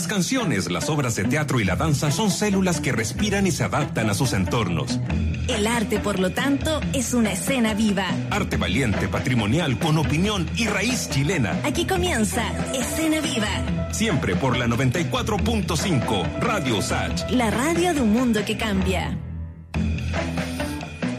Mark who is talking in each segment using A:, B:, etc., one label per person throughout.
A: Las canciones, las obras de teatro y la danza son células que respiran y se adaptan a sus entornos.
B: El arte, por lo tanto, es una escena viva.
A: Arte valiente, patrimonial, con opinión y raíz chilena.
B: Aquí comienza Escena Viva.
A: Siempre por la 94.5 Radio Sach.
B: La radio de un mundo que cambia.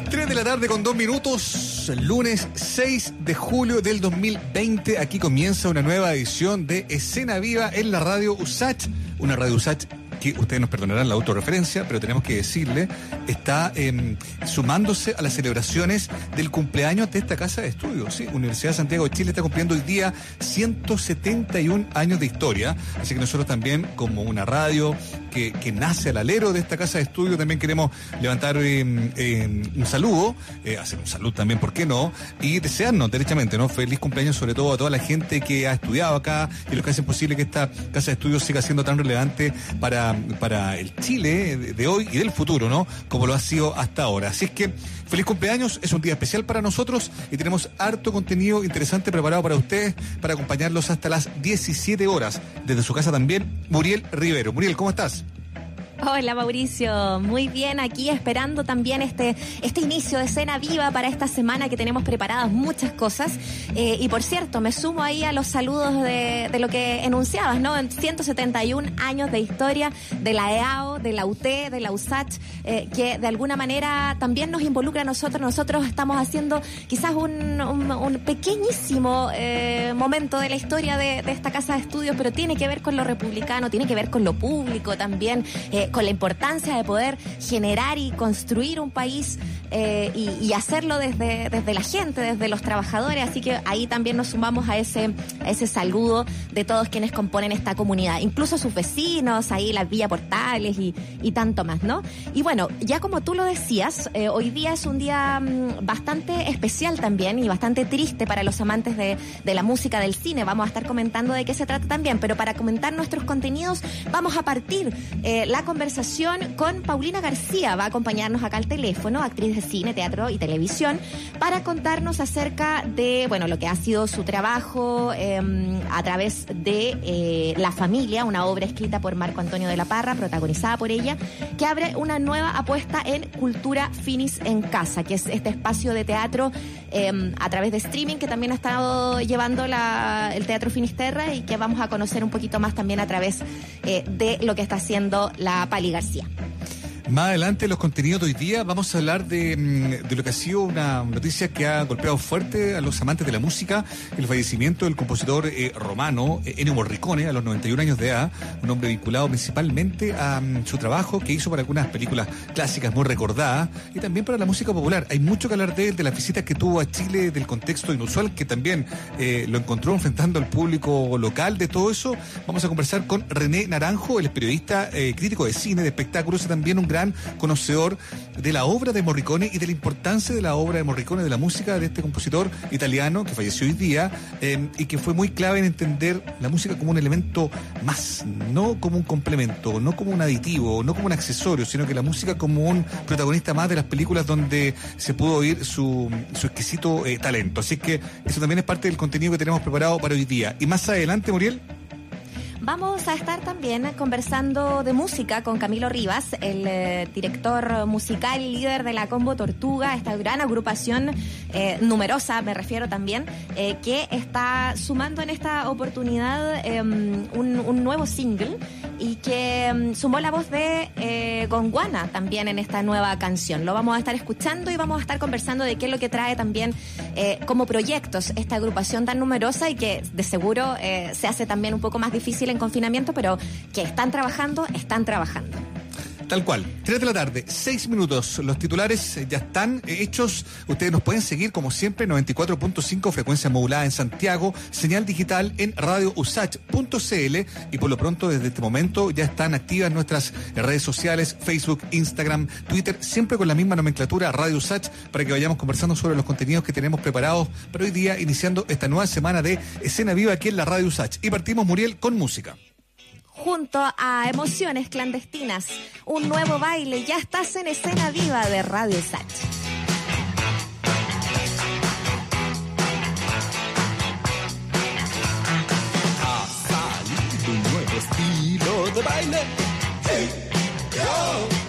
C: 3 de la tarde con dos minutos, lunes 6 de julio del 2020. Aquí comienza una nueva edición de Escena Viva en la radio USACH, una radio USACH que ustedes nos perdonarán la autorreferencia, pero tenemos que decirle, está eh, sumándose a las celebraciones del cumpleaños de esta casa de estudios. ¿sí? Universidad de Santiago de Chile está cumpliendo hoy día 171 años de historia, así que nosotros también, como una radio que, que nace al alero de esta casa de estudio, también queremos levantar eh, eh, un saludo, eh, hacer un saludo también, ¿por qué no? Y desearnos derechamente, ¿no? Feliz cumpleaños sobre todo a toda la gente que ha estudiado acá y los que hacen posible que esta casa de estudios siga siendo tan relevante para, para el Chile de hoy y del futuro, ¿no? Como lo ha sido hasta ahora. Así es que feliz cumpleaños, es un día especial para nosotros y tenemos harto contenido interesante preparado para ustedes para acompañarlos hasta las 17 horas. Desde su casa también, Muriel Rivero. Muriel, ¿cómo estás?
D: Hola Mauricio, muy bien aquí esperando también este, este inicio de escena viva para esta semana que tenemos preparadas muchas cosas. Eh, y por cierto, me sumo ahí a los saludos de, lo que enunciabas, ¿no? 171 años de historia de la EAO, de la UT, de la USACH, eh, que de alguna manera también nos involucra a nosotros. Nosotros estamos haciendo quizás un pequeñísimo eh, momento de la historia de, de, esta casa de estudios, pero tiene que ver con lo republicano, tiene que ver con lo público también. Con la importancia de poder generar y construir un país eh, y, hacerlo desde, desde la gente, desde los trabajadores. Así que ahí también nos sumamos a ese, ese saludo de todos quienes componen esta comunidad, incluso sus vecinos, ahí las Villa Portales y, y tanto más, ¿no? Y bueno, ya como tú lo decías, eh, hoy día es un día mmm, bastante especial también y bastante triste para los amantes de, de la música, del cine. Vamos a estar comentando de qué se trata también, pero para comentar nuestros contenidos vamos a partir eh, la conversación con Paulina García. Va a acompañarnos acá al teléfono, actriz de cine, teatro y televisión, para contarnos acerca de, bueno, lo que ha sido su trabajo eh, a través de eh, La Familia, una obra escrita por Marco Antonio de la Parra, protagonizada por ella, que abre una nueva apuesta en Cultura Finis en Casa, que es este espacio de teatro eh, a través de streaming que también ha estado llevando el Teatro Finisterra y que vamos a conocer un poquito más también a través eh, de lo que está haciendo la Pali García.
C: Más adelante, los contenidos de hoy día, vamos a hablar de, de, lo que ha sido una noticia que ha golpeado fuerte a los amantes de la música, el fallecimiento del compositor eh, romano eh, Ennio Morricone a los 91 años de edad, un hombre vinculado principalmente a um, su trabajo que hizo para algunas películas clásicas muy recordadas y también para la música popular. Hay mucho que hablar de él, de las visitas que tuvo a Chile, del contexto inusual que también eh, lo encontró enfrentando al público local, de todo eso. Vamos a conversar con René Naranjo, el periodista crítico de cine, de espectáculos también un gran conocedor de la obra de Morricone y de la importancia de la obra de Morricone, de la música de este compositor italiano que falleció hoy día eh, y que fue muy clave en entender la música como un elemento más, no como un complemento, no como un aditivo, no como un accesorio, sino que la música como un protagonista más de las películas donde se pudo oír su, su exquisito eh, talento. Así que eso también es parte del contenido que tenemos preparado para hoy día. Y más adelante, Muriel.
D: Vamos a estar también conversando de música con Camilo Rivas, el eh, director musical y líder de la Combo Tortuga, esta gran agrupación eh, numerosa, me refiero también, eh, que está sumando en esta oportunidad un, un, nuevo single y que um, sumó la voz de Gonguana también en esta nueva canción. Lo vamos a estar escuchando y vamos a estar conversando de qué es lo que trae también como proyectos esta agrupación tan numerosa y que de seguro se hace también un poco más difícil en confinamiento, pero que están trabajando, están trabajando.
C: Tal cual. 3 de la tarde, 6 minutos. Los titulares ya están hechos. Ustedes nos pueden seguir, como siempre, 94.5 frecuencia modulada en Santiago, señal digital en radiousach.cl y por lo pronto, desde este momento, ya están activas nuestras redes sociales, Facebook, Instagram, Twitter, siempre con la misma nomenclatura, Radio Usach, para que vayamos conversando sobre los contenidos que tenemos preparados para hoy día, iniciando esta nueva semana de Escena Viva aquí en la Radio Usach. Y partimos, Muriel, con música
D: junto a Emociones Clandestinas, un nuevo baile. Ya estás en escena viva de Radio Sach.
E: Ha salido un nuevo estilo baile. yo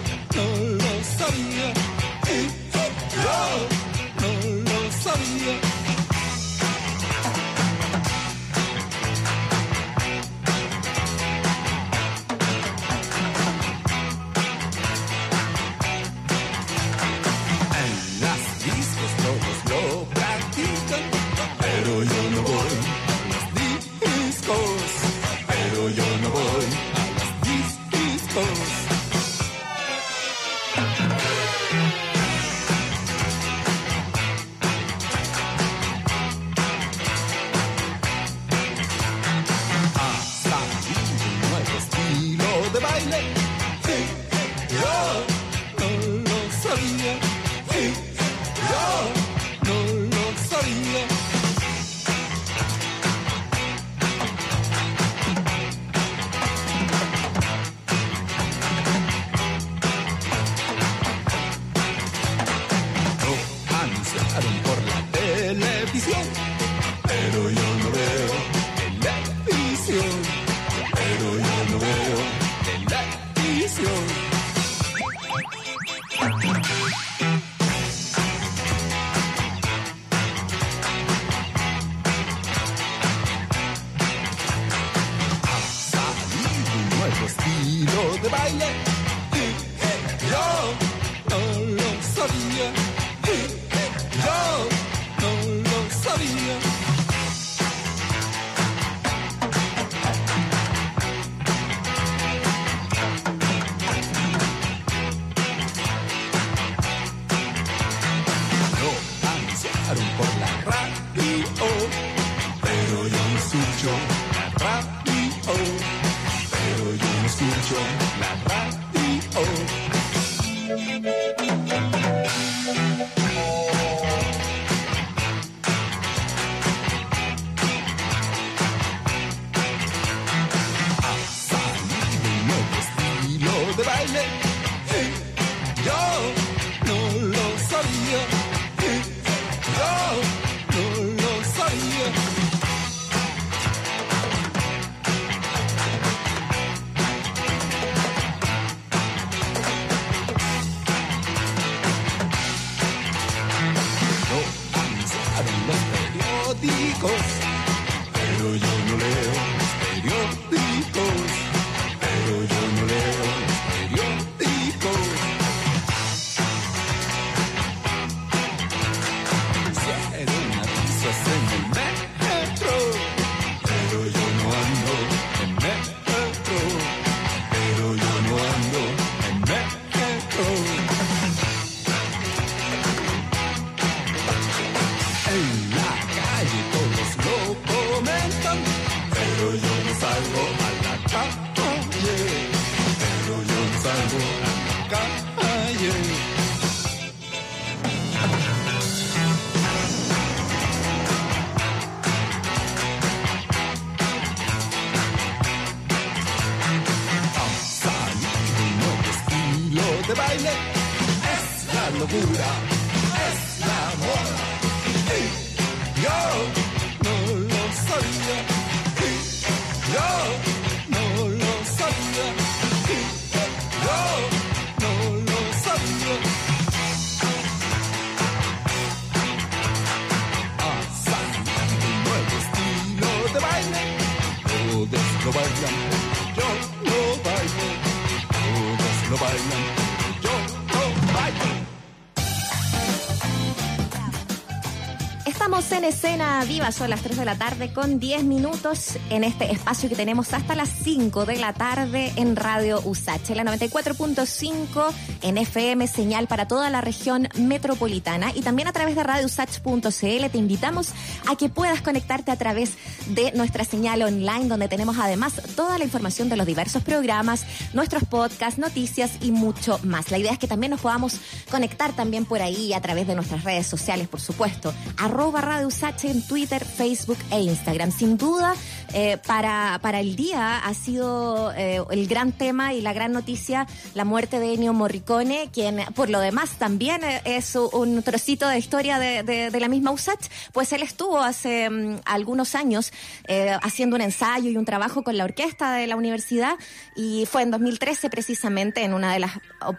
D: escena viva, son las 3 de la tarde con 10 minutos en este espacio que tenemos hasta las 5 de la tarde en Radio USACH, la 94.5 en FM, señal para toda la región metropolitana. Y también a través de radiousach.cl te invitamos a que puedas conectarte a través de nuestra señal online donde tenemos además toda la información de los diversos programas, nuestros podcasts, noticias y mucho más. La idea es que también nos podamos conectar también por ahí a través de nuestras redes sociales, por supuesto, arroba Radio Usach en Twitter, Facebook e Instagram. Sin duda, eh, para, para el día ha sido eh, el gran tema y la gran noticia la muerte de Ennio Morricone, quien por lo demás también es un trocito de historia de, de, la misma USACH, pues él estuvo hace mm, algunos años eh, haciendo un ensayo y un trabajo con la orquesta de la universidad y fue en 2013 precisamente en una de las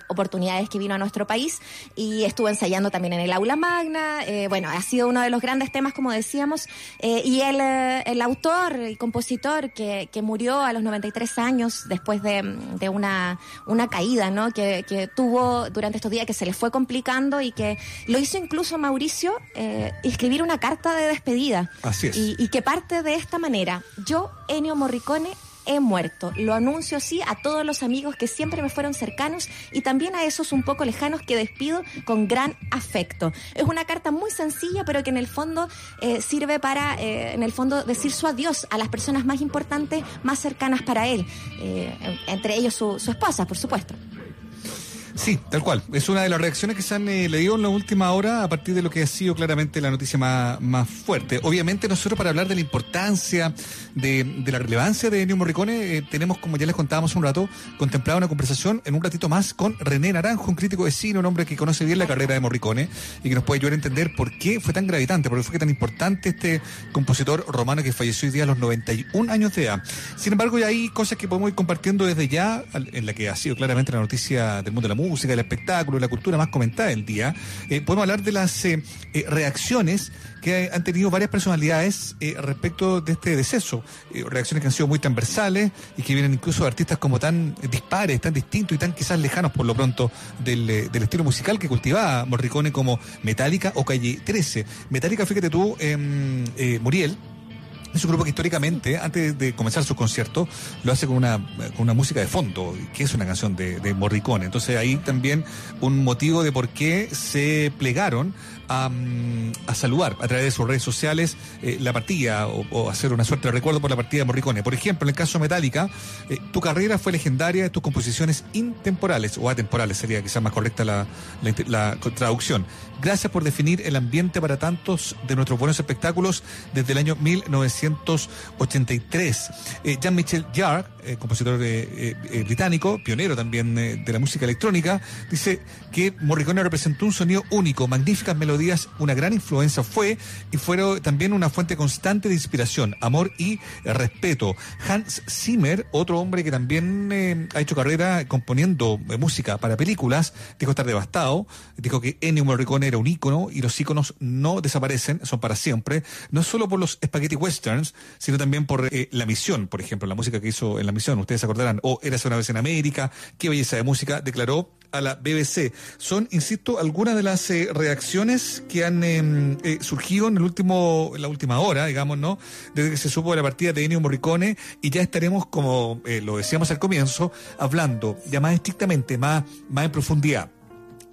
D: oportunidades que vino a nuestro país y estuvo ensayando también en el aula magna, bueno, ha sido uno de los grandes temas como decíamos y el, el autor y compositor que, que murió a los 93 años después de, de una, una caída ¿no? Que, que, tuvo durante estos días que se le fue complicando y que lo hizo incluso Mauricio eh, escribir una carta de despedida.
C: Así es.
D: Y, y que parte de esta manera. Yo, Ennio Morricone, he muerto. Lo anuncio así a todos los amigos que siempre me fueron cercanos y también a esos un poco lejanos que despido con gran afecto. Es una carta muy sencilla, pero que en el fondo eh, sirve para, eh, en el fondo, decir su adiós a las personas más importantes, más cercanas para él, eh, entre ellos su, su esposa, por supuesto.
C: Sí, tal cual. Es una de las reacciones que se han eh, leído en la última hora a partir de lo que ha sido claramente la noticia más, más fuerte. Obviamente nosotros para hablar de la importancia, de, la relevancia de Ennio Morricone, eh, tenemos, como ya les contábamos un rato, contemplado una conversación en un ratito más con René Naranjo, un crítico de cine, un hombre que conoce bien la carrera de Morricone y que nos puede ayudar a entender por qué fue tan gravitante, por qué fue tan importante este compositor romano que falleció hoy día a los 91 años de edad. Sin embargo, ya hay cosas que podemos ir compartiendo desde ya, en la que ha sido claramente la noticia del mundo de la música música, el espectáculo, la cultura más comentada del día, eh, podemos hablar de las eh, eh, reacciones que han tenido varias personalidades respecto de este deceso. reacciones que han sido muy transversales y que vienen incluso de artistas como tan dispares, tan distintos y tan quizás lejanos por lo pronto del, del estilo musical que cultivaba Morricone como Metallica o Calle 13. Metallica, fíjate tú, em, Muriel, es un grupo que históricamente, antes de comenzar su concierto, lo hace con una, con una música de fondo, que es una canción de, de Morricone. Entonces ahí también un motivo de por qué se plegaron a, a, saludar a través de sus redes sociales eh, la partida o, hacer una suerte de recuerdo por la partida de Morricone. Por ejemplo, en el caso Metallica, eh, tu carrera fue legendaria, tus composiciones intemporales o atemporales sería quizás más correcta la, la traducción. Gracias por definir el ambiente para tantos de nuestros buenos espectáculos desde el año 1983. Eh, Jean-Michel Jarre, eh, compositor eh, eh, británico, pionero también de la música electrónica, dice que Morricone representó un sonido único, magníficas melodías, una gran influencia fue y fueron también una fuente constante de inspiración, amor y respeto. Hans Zimmer, otro hombre que también ha hecho carrera componiendo música para películas, dijo estar devastado, dijo que Ennio Morricone un ícono y los íconos no desaparecen, son para siempre, no solo por los spaghetti westerns, sino también por eh, la misión, por ejemplo, la música que hizo en la misión, ustedes se acordarán, o Eras una vez en América, qué belleza de música, declaró a la BBC. Son, insisto, algunas de las eh, reacciones que han eh, eh, surgido en el último, en la última hora, digamos, ¿no? Desde que se supo de la partida de Ennio Morricone y ya estaremos, como lo decíamos al comienzo, hablando ya más estrictamente, más, más en profundidad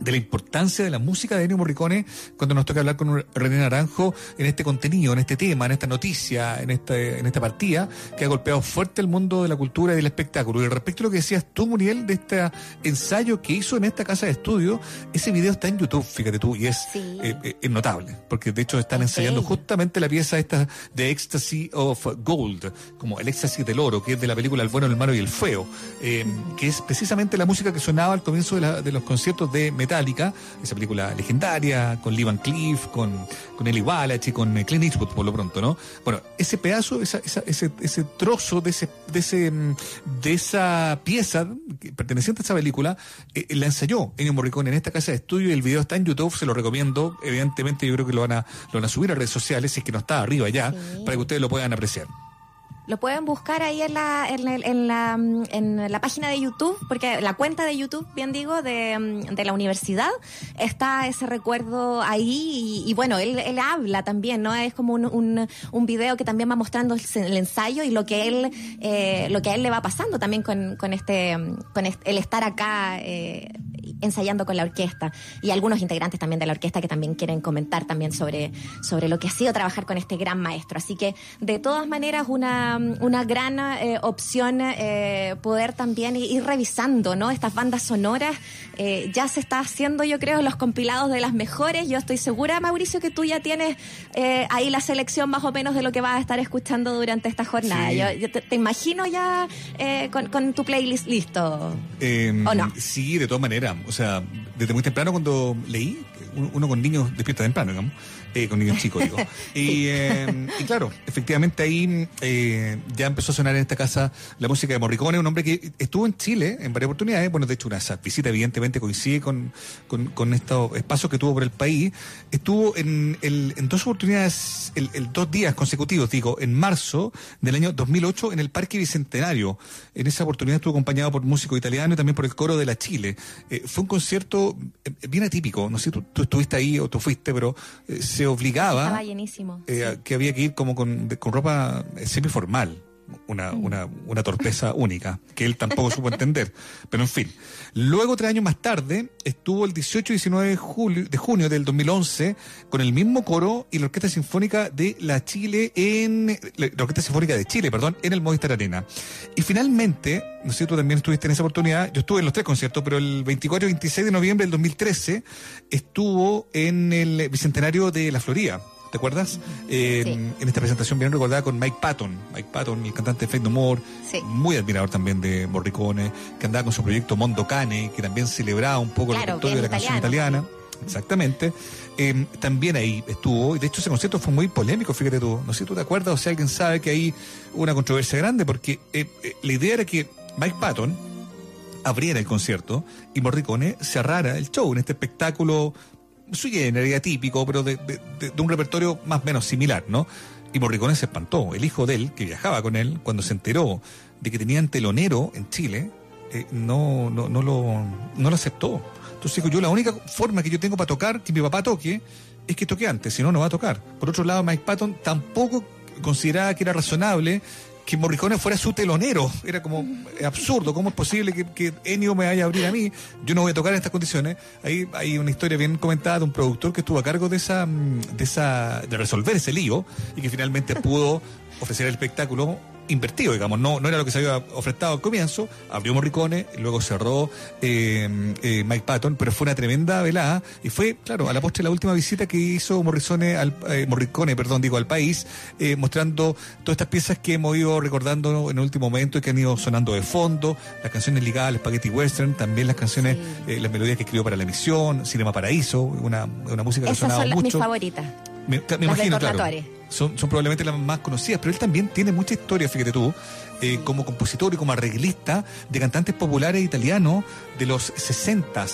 C: de la importancia de la música de Ennio Morricone cuando nos toca hablar con René Naranjo en este contenido, en este tema, en esta noticia, en esta, en esta partida que ha golpeado fuerte el mundo de la cultura y del espectáculo. Y respecto a lo que decías tú, Muriel, de este ensayo que hizo en esta casa de estudio, ese video está en YouTube, fíjate tú, y es,
D: sí.
C: eh, eh, es notable, porque de hecho están okay. ensayando justamente la pieza esta de Ecstasy of Gold, como el éxtasis del oro, que es de la película El bueno, el malo y el feo, eh, que es precisamente la música que sonaba al comienzo de, la, de los conciertos de Metallica, esa película legendaria, con Lee Van Cleef, con, con Eli Wallach y con Clint Eastwood por lo pronto, ¿no? Bueno, ese pedazo, esa, esa, ese, ese trozo de ese, de ese, de esa pieza perteneciente a esa película, eh, la ensayó Ennio Morricone en esta casa de estudio y el video está en YouTube, se lo recomiendo, evidentemente yo creo que lo van a, lo van a subir a redes sociales, si es que no está arriba ya, sí. para que ustedes lo puedan apreciar.
D: Lo pueden buscar ahí en la, en, la, en la página de YouTube, porque la cuenta de YouTube, bien digo, de, de la universidad, está ese recuerdo ahí y, y bueno, él, él, habla también, ¿no? Es como un, un, un, video que también va mostrando el, ensayo y lo que él, eh, lo que a él le va pasando también con, con este, con este, el estar acá. Eh, ensayando con la orquesta y algunos integrantes también de la orquesta que también quieren comentar también sobre, sobre lo que ha sido trabajar con este gran maestro. Así que de todas maneras una, una gran eh, opción eh, poder también ir revisando ¿no? estas bandas sonoras. Eh, ya se está haciendo yo creo los compilados de las mejores. Yo estoy segura Mauricio que tú ya tienes eh, ahí la selección más o menos de lo que vas a estar escuchando durante esta jornada.
C: Sí.
D: Yo, yo te, te imagino ya eh, con, con tu playlist listo.
C: Eh,
D: ¿O no?
C: Sí, de todas maneras. O sea, desde muy temprano cuando leí, uno uno con niños despierta temprano, digamos, eh, con niños chicos, digo. Y, eh, y claro, efectivamente ahí eh, ya empezó a sonar en esta casa la música de Morricone, un hombre que estuvo en Chile en varias oportunidades. Bueno, de hecho, una esa visita evidentemente coincide con, con, con estos espacios que tuvo por el país. Estuvo en, el, en dos oportunidades, el, el dos días consecutivos, digo, en marzo del año 2008 en el Parque Bicentenario. En esa oportunidad estuvo acompañado por músico italiano y también por el coro de la Chile. Eh, fue un concierto eh, bien atípico. No sé si tú, tú estuviste ahí o tú fuiste, pero se obligaba
D: Estaba llenísimo.
C: eh,
D: sí.
C: que había que ir como con, con ropa semiformal. Una,
D: Mm.
C: una, una torpeza única, que él tampoco supo entender. Pero en fin. Luego, tres años más tarde, estuvo el 18 y 19 de, julio, de junio del 2011 con el mismo coro y la Orquesta Sinfónica de la Chile en. La Orquesta Sinfónica de Chile, perdón, en el Movistar Arena. Y finalmente, no sé tú también estuviste en esa oportunidad, yo estuve en los tres conciertos, pero el 24 y 26 de noviembre del 2013 estuvo en el Bicentenario de la Florida. ¿Te acuerdas? Eh,
D: Sí.
C: En esta presentación bien recordada con Mike Patton. Mike Patton, el cantante de Fate No More,
D: Sí.
C: muy admirador también de Morricone, que andaba con su proyecto Mondo Cane, que también celebraba un poco
D: Claro,
C: el repertorio de la canción italiana. Exactamente. Eh, también ahí estuvo, y de hecho ese concierto fue muy polémico, fíjate tú. No sé si tú te acuerdas o si alguien sabe que ahí hubo una controversia grande, porque eh, eh, la idea era que Mike Patton abriera el concierto y Morricone cerrara el show en este espectáculo sui generis, típico, pero de, de- de- de un repertorio más o menos similar, ¿no? Y Morricone se espantó. El hijo de él, que viajaba con él, cuando se enteró de que tenían telonero en Chile, eh, no, no, no, lo, no lo aceptó. Entonces dijo, yo la única forma que yo tengo para tocar, que mi papá toque, es que toque antes, si no, no va a tocar. Por otro lado, Mike Patton tampoco consideraba que era razonable que Morricone fuera su telonero. Era como eh, absurdo. ¿Cómo es posible que, que Ennio me vaya a abrir a mí? Yo no voy a tocar en estas condiciones. Ahí hay una historia bien comentada de un productor que estuvo a cargo de esa, mm, de esa, de resolver ese lío y que finalmente pudo ofrecer el espectáculo invertido, digamos, no, no era lo que se había ofertado al comienzo, abrió Morricone, luego cerró eh, eh, Mike Patton, pero fue una tremenda velada y fue, claro, a la postre la última visita que hizo Morricone al, eh, Morricone, perdón, digo, al país, eh, mostrando todas estas piezas que hemos ido recordando en el último momento y que han ido sonando de fondo, las canciones ligadas al Spaghetti Western, también las canciones,
D: Sí.
C: eh, las melodías que escribió para la emisión, Cinema Paraíso, una, una música que ha
D: Esas
C: sonado
D: son las, mis
C: mucho.
D: favoritas.
C: Me, imagino, claro. Son, son probablemente las más conocidas, pero él también tiene mucha historia, fíjate tú, eh, como compositor y como arreglista de cantantes populares italianos de los 60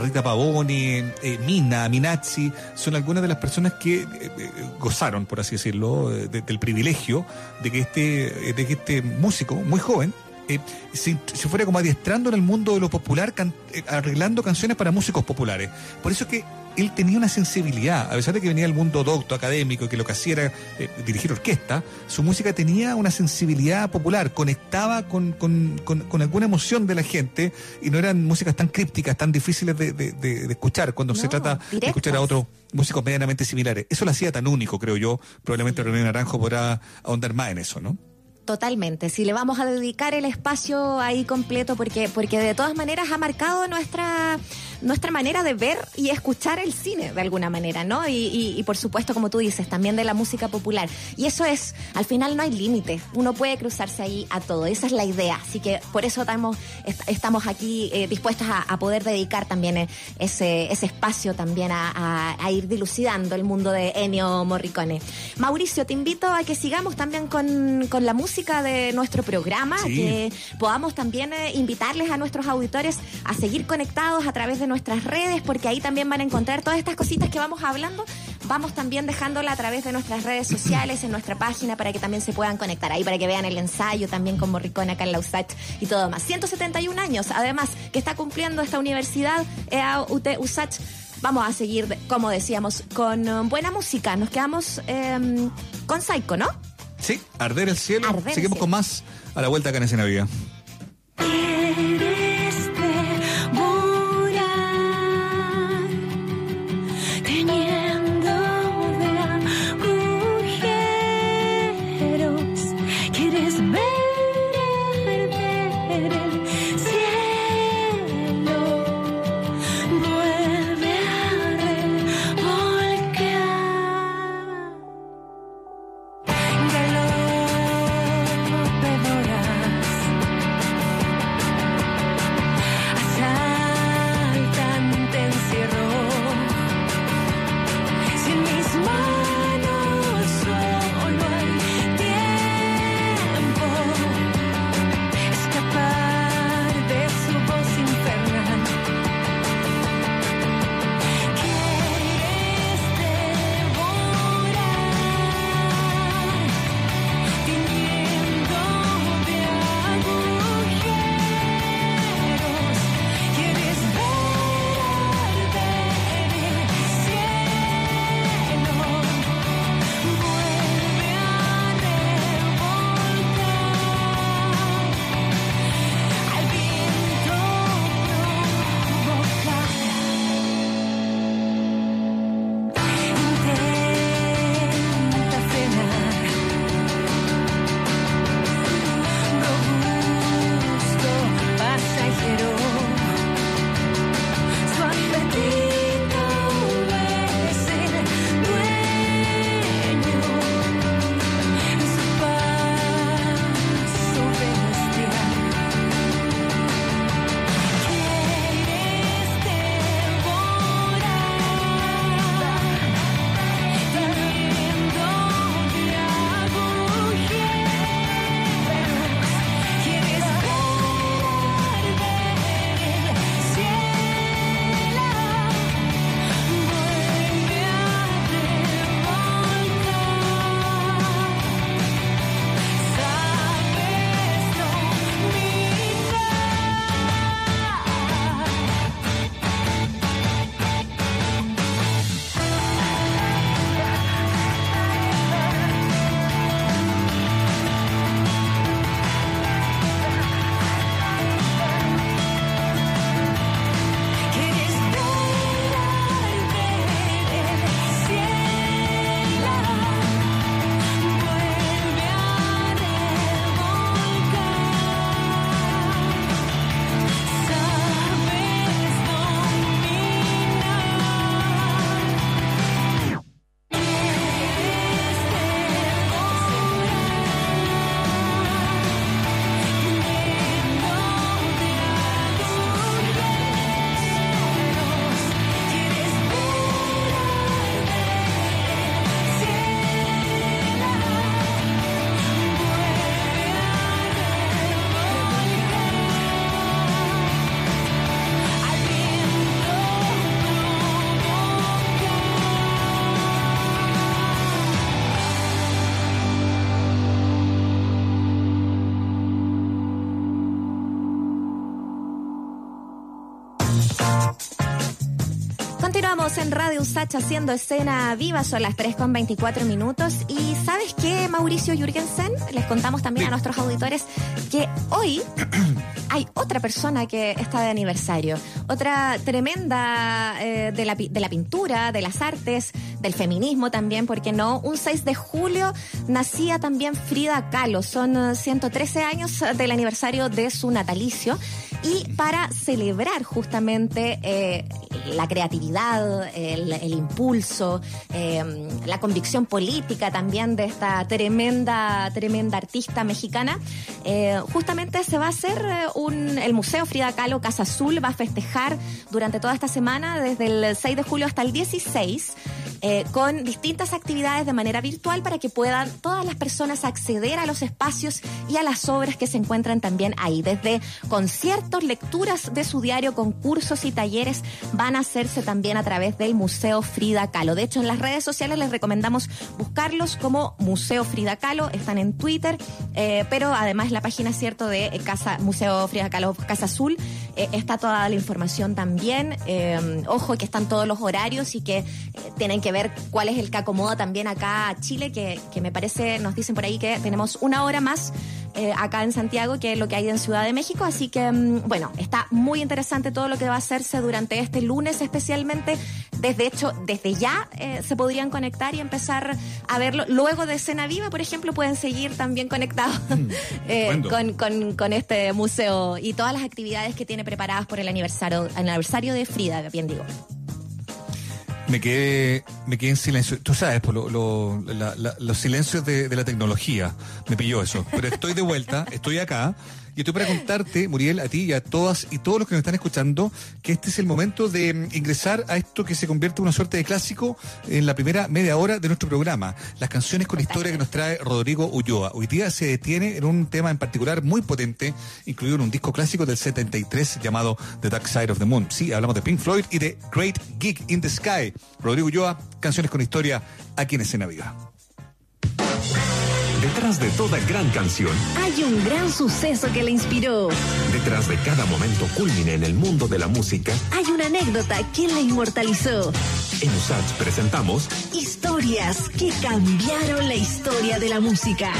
C: Rita Pavoni, eh, Mina, Minazzi, son algunas de las personas que eh, eh, gozaron, por así decirlo, eh, de- del privilegio de que este, eh, de que este músico muy joven eh, se, se fuera como adiestrando en el mundo de lo popular, can- eh, arreglando canciones para músicos populares. Por eso que él tenía una sensibilidad, a pesar de que venía del mundo docto, académico, y que lo que hacía era eh, dirigir orquesta, su música tenía una sensibilidad popular, conectaba con, con- con- con alguna emoción de la gente, y no eran músicas tan crípticas, tan difíciles de, de- de- de escuchar cuando se trata de escuchar a otros músicos medianamente similares. Eso lo hacía tan único, creo yo. Probablemente René Naranjo podrá ahondar más en eso, ¿no?
D: Totalmente, si le vamos a dedicar el espacio ahí completo porque porque de todas maneras ha marcado nuestra nuestra manera de ver y escuchar el cine de alguna manera, ¿no? Y, y- y por supuesto, como tú dices, también de la música popular. Y eso es, al final no hay límite, uno puede cruzarse ahí a todo, esa es la idea. Así que por eso estamos, est- estamos aquí eh, dispuestos a, a poder dedicar también eh, ese, ese espacio también a, a- a ir dilucidando el mundo de Ennio Morricone. Mauricio, te invito a que sigamos también con, con la música de nuestro programa,
C: Sí.
D: que podamos también eh, invitarles a nuestros auditores a seguir conectados a través de nuestras redes, porque ahí también van a encontrar todas estas cositas que vamos hablando. Vamos también dejándola a través de nuestras redes sociales, en nuestra página, para que también se puedan conectar ahí, para que vean el ensayo también con Morricone acá en la USACH y todo más. 171 años, además, que está cumpliendo esta universidad, EA UT USACH. Vamos a seguir, como decíamos, con eh, buena música. Nos quedamos eh, con Psycho, ¿no?
C: Sí, Arder el cielo.
D: Arder el
C: Seguimos
D: cielo.
C: con más a la vuelta acá en Escena Viva.
D: Knihe En Radio Usach haciendo escena viva, son las 3 con 24 minutos. Y ¿sabes qué, Mauricio Jürgensen? Les contamos también a nuestros auditores que hoy hay otra persona que está de aniversario. Otra tremenda eh, de, la, de la pintura, de las artes, del feminismo también, porque no? Un 6 de julio nacía también Frida Kahlo. Son eh, 113 años del aniversario de su natalicio. Y para celebrar justamente eh, la creatividad, el, impulso, eh, la convicción política también de esta tremenda, tremenda artista mexicana, eh, justamente se va a hacer eh, el Museo Frida Kahlo Casa Azul va a festejar durante toda esta semana, desde el 6 de julio hasta el 16, eh, con distintas actividades de manera virtual para que puedan todas las personas acceder a los espacios y a las obras que se encuentran también ahí. Desde conciertos, lecturas de su diario, concursos y talleres van a hacerse también a través del Museo Frida Kahlo. De hecho, en las redes sociales les recomendamos buscarlos como Museo Frida Kahlo, están en Twitter, eh, pero además la página, cierto, de Casa Museo Frida Kahlo Casa Azul, eh, está toda la información también. Eh, ojo que están todos los horarios y que eh, tienen que ver cuál es el que acomoda también acá a Chile, que, que me parece, nos dicen por ahí que tenemos una hora más acá en Santiago que lo que hay en Ciudad de México. Así que, mm, bueno, está muy interesante todo lo que va a hacerse durante este lunes especialmente. Desde hecho, desde ya se podrían conectar y empezar a verlo. Luego de Cena Viva, por ejemplo, pueden seguir también conectados
C: estupendo.
D: con, con, con este museo y todas las actividades que tiene preparadas por el aniversario, aniversario de Frida, bien digo.
C: Me quedé, me quedé en silencio. Tú sabes, por lo- lo- la- la- los silencios de, de la tecnología. Me pilló eso. Pero estoy de vuelta, estoy acá. Y estoy para contarte, Muriel, a ti y a todas y todos los que nos están escuchando, que este es el momento de mm, ingresar a esto que se convierte en una suerte de clásico en la primera media hora de nuestro programa. Las canciones con historia que nos trae Rodrigo Ulloa. Hoy día se detiene en un tema en particular muy potente, incluido en un disco clásico del 73 llamado The Dark Side of the Moon. Sí, hablamos de Pink Floyd y de Great Gig in the Sky. Rodrigo Ulloa, canciones con historia aquí en Escena Viva.
A: Detrás de toda gran canción,
B: Hay un gran suceso que le inspiró.
A: detrás de cada momento culmine en el mundo de la música,
B: Hay una anécdota que la inmortalizó.
A: en USACH presentamos
B: Historias que cambiaron la historia de la música.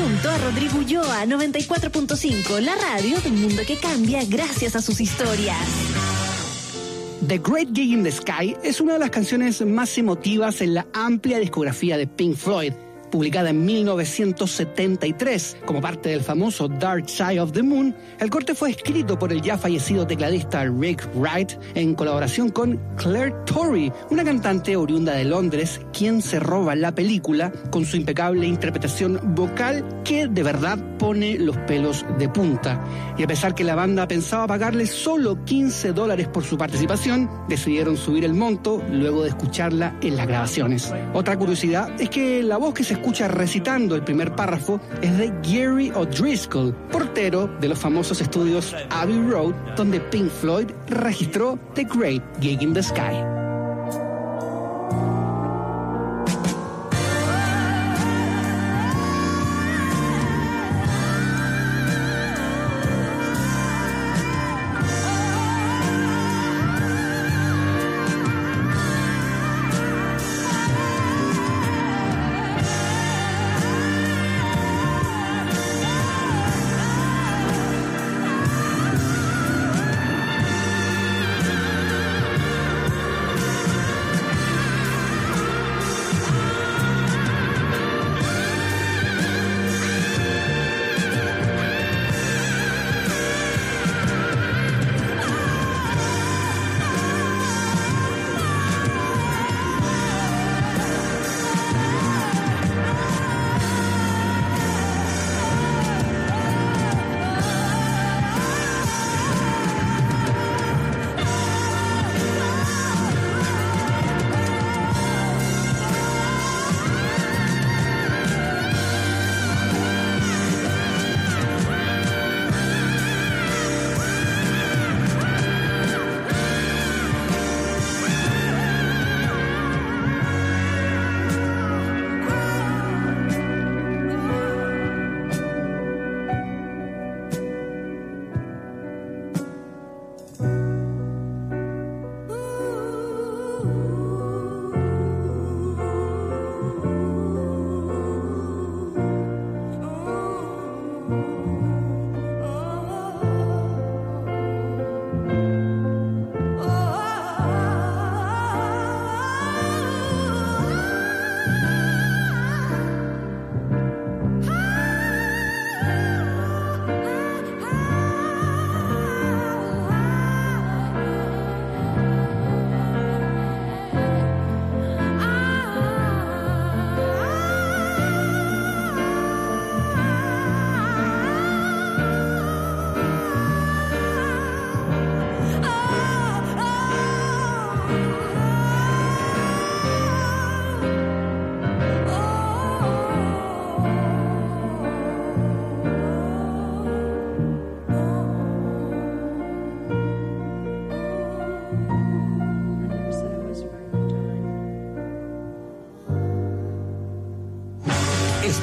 B: Junto a Rodrigo Ulloa, 94.5, la radio del mundo que cambia gracias a sus historias.
F: The Great Gig in the Sky es una de las canciones más emotivas en la amplia discografía de Pink Floyd. Publicada en 1973 como parte del famoso Dark Side of the Moon, el corte fue escrito por el ya fallecido tecladista Rick Wright en colaboración con Claire Torrey, una cantante oriunda de Londres, quien se roba la película con su impecable interpretación vocal que de verdad pone los pelos de punta. Y a pesar que la banda pensaba pagarle solo 15 dólares por su participación, decidieron subir el monto luego de escucharla en las grabaciones. Otra curiosidad es que la voz que se escucha recitando el primer párrafo es de Gary O'Driscoll, portero de los famosos estudios Abbey Road, donde Pink Floyd registró The Great Gig in the Sky.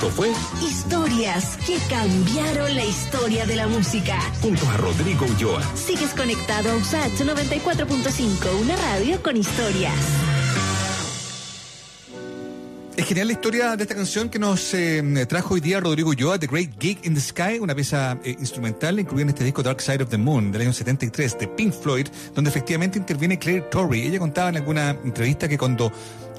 A: Esto fue
B: Historias que cambiaron la historia de la música.
A: junto a Rodrigo Ulloa.
B: Sigues conectado a USACH 94.5, una radio con historias.
C: Es genial la historia de esta canción que nos eh, trajo hoy día Rodrigo Ulloa, The Great Gig in the Sky, una pieza eh, instrumental incluida en este disco Dark Side of the Moon del año 73 de Pink Floyd, donde efectivamente interviene Claire Torrey. Ella contaba en alguna entrevista que cuando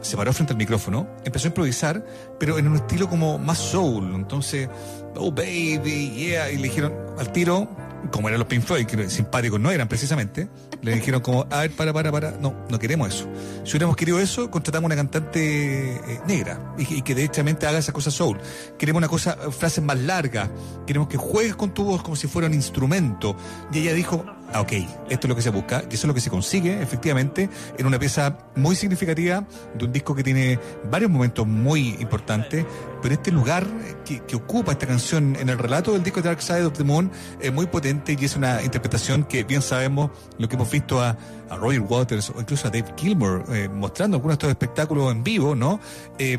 C: se paró frente al micrófono, empezó a improvisar, pero en un estilo como más soul. Entonces, oh baby, yeah, y le dijeron al tiro, como eran los Pink Floyd, que simpáticos no eran precisamente, le dijeron como, a ver, para, para, para, no, no queremos eso. Si hubiéramos querido eso, contratamos una cantante eh, negra y, y que derechamente haga esa cosa soul. Queremos una cosa, eh, frases más largas, queremos que juegues con tu voz como si fuera un instrumento. Y ella dijo, ah, ok, esto es lo que se busca, y eso es lo que se consigue, efectivamente, en una pieza muy significativa de un disco que tiene varios momentos muy importantes, pero este lugar que, que ocupa esta canción en el relato del disco Dark Side of the Moon es muy potente y es una interpretación que bien sabemos lo que hemos visto a, a Roger Waters o incluso a Dave Gilmour eh, mostrando algunos de estos espectáculos en vivo, ¿no? Eh,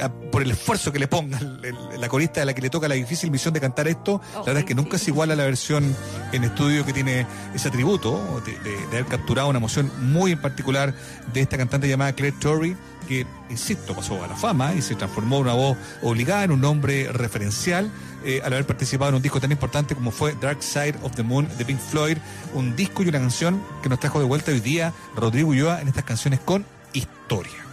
C: a- por el esfuerzo que le ponga el- el- la corista a la que le toca la difícil misión de cantar esto, la verdad es que nunca es igual a la versión en estudio que tiene ese atributo de, de- de haber capturado una emoción muy en particular de esta cantante llamada Claire Torrey, que, insisto, pasó a la fama y se transformó en una voz obligada, en un nombre referencial, eh, al haber participado en un disco tan importante como fue Dark Side of the Moon de Pink Floyd, un disco y una canción que nos trajo de vuelta hoy día Rodrigo Ulloa en estas canciones con historia.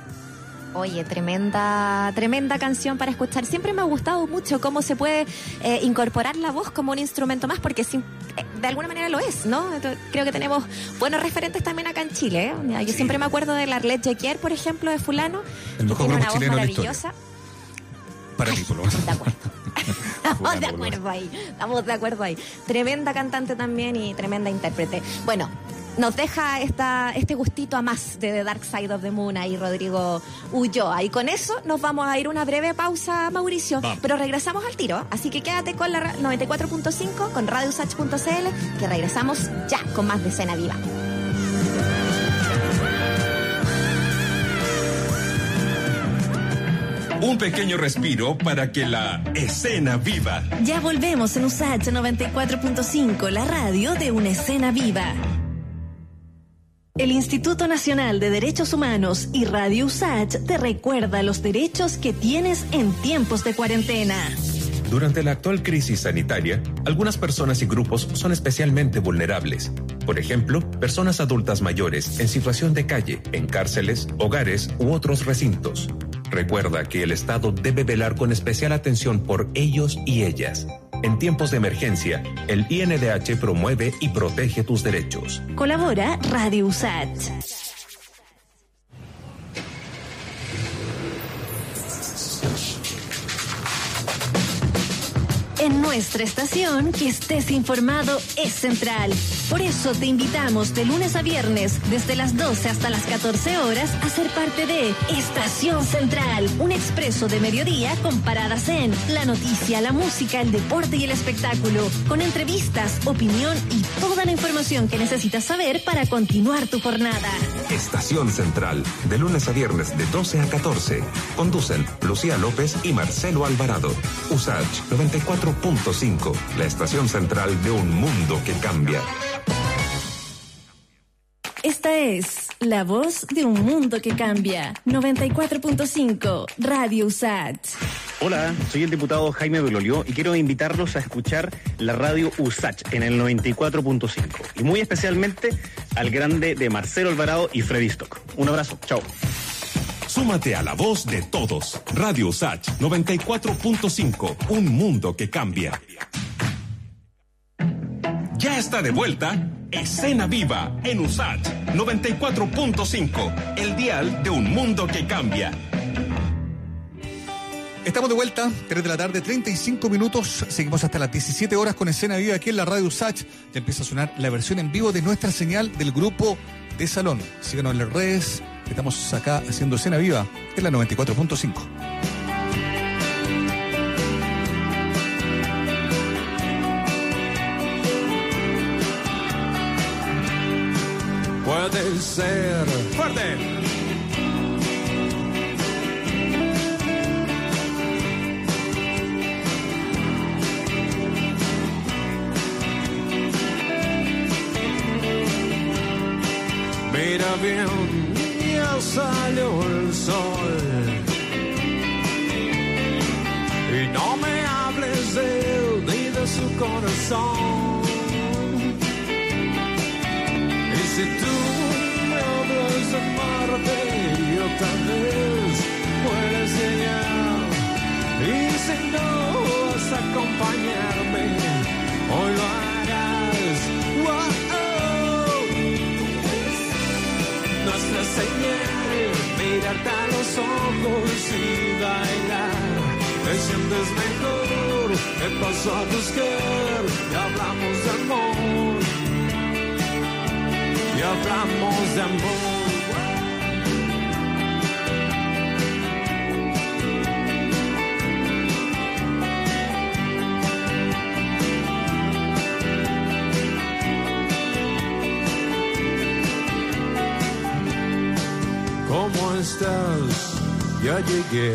D: Oye, tremenda, tremenda canción para escuchar. Siempre me ha gustado mucho cómo se puede eh, incorporar la voz como un instrumento más, porque sin- eh, de alguna manera lo es, ¿no? Entonces, creo que tenemos buenos referentes también acá en Chile. ¿eh? Yo
C: Sí.
D: siempre me acuerdo de la Arlette Jequier, por ejemplo, de Fulano.
C: El
D: que tiene una voz maravillosa.
C: Para ti, por lo menos.
D: De acuerdo. Estamos de acuerdo ahí. Estamos de acuerdo ahí. Tremenda cantante también y tremenda intérprete. Bueno, nos deja esta, este gustito a más de The Dark Side of the Moon ahí Rodrigo Ulloa. Y con eso nos vamos a ir una breve pausa, Mauricio.
C: Vamos.
D: Pero regresamos al tiro. Así que quédate con la ra- 94.5, con radiosach.cl, que regresamos ya con más de Cena Viva.
A: Un pequeño respiro para que la escena viva.
B: Ya volvemos en USACH 94.5, la radio de una escena viva. El Instituto Nacional de Derechos Humanos y Radio USACH te recuerda los derechos que tienes en tiempos de cuarentena.
A: Durante la actual crisis sanitaria, algunas personas y grupos son especialmente vulnerables. Por ejemplo, personas adultas mayores en situación de calle, en cárceles, hogares u otros recintos. Recuerda que el Estado debe velar con especial atención por ellos y ellas. En tiempos de emergencia, el INDH promueve y protege tus derechos.
B: Colabora Radio USACH. En nuestra estación, que estés informado es central. Por eso te invitamos de lunes a viernes, desde las 12 hasta las 14 horas, a ser parte de Estación Central, un expreso de mediodía con paradas en la noticia, la música, el deporte y el espectáculo, con entrevistas, opinión y toda la información que necesitas saber para continuar tu jornada.
A: Estación Central, de lunes a viernes de 12 a 14. Conducen Lucía López y Marcelo Alvarado. USACH 94.5, la estación central de un mundo que cambia.
B: Esta es la voz de un mundo que cambia. 94.5 Radio USAT.
G: Hola, soy el diputado Jaime Belolio y quiero invitarlos a escuchar la radio USACH en el 94.5 y muy especialmente al grande de Marcelo Alvarado y Freddy Stock. Un abrazo, chao.
A: Súmate a la voz de todos. Radio USACH 94.5, un mundo que cambia. Ya está de vuelta Escena Viva en USACH 94.5, el dial de un mundo que cambia.
C: Estamos de vuelta, 3 de la tarde, 35 minutos. Seguimos hasta las 17 horas con escena viva aquí en la radio Sach. Ya empieza a sonar la versión en vivo de nuestra señal del grupo de Salón. Síganos en las redes. Estamos acá haciendo escena viva en la 94.5.
E: Puede ser fuerte.
H: Mira bien salió el sol. Y no me hables de él ni de su corazón. Y si tú me hablas de Marte, yo tal vez puedes llegar. Y si no vas a acompañarme, hoy lo harás. Señal, mirarte a los ojos y bailar. Te sientes mejor, te paso a buscar y hablamos de amor. Y hablamos de amor. Ya llegué.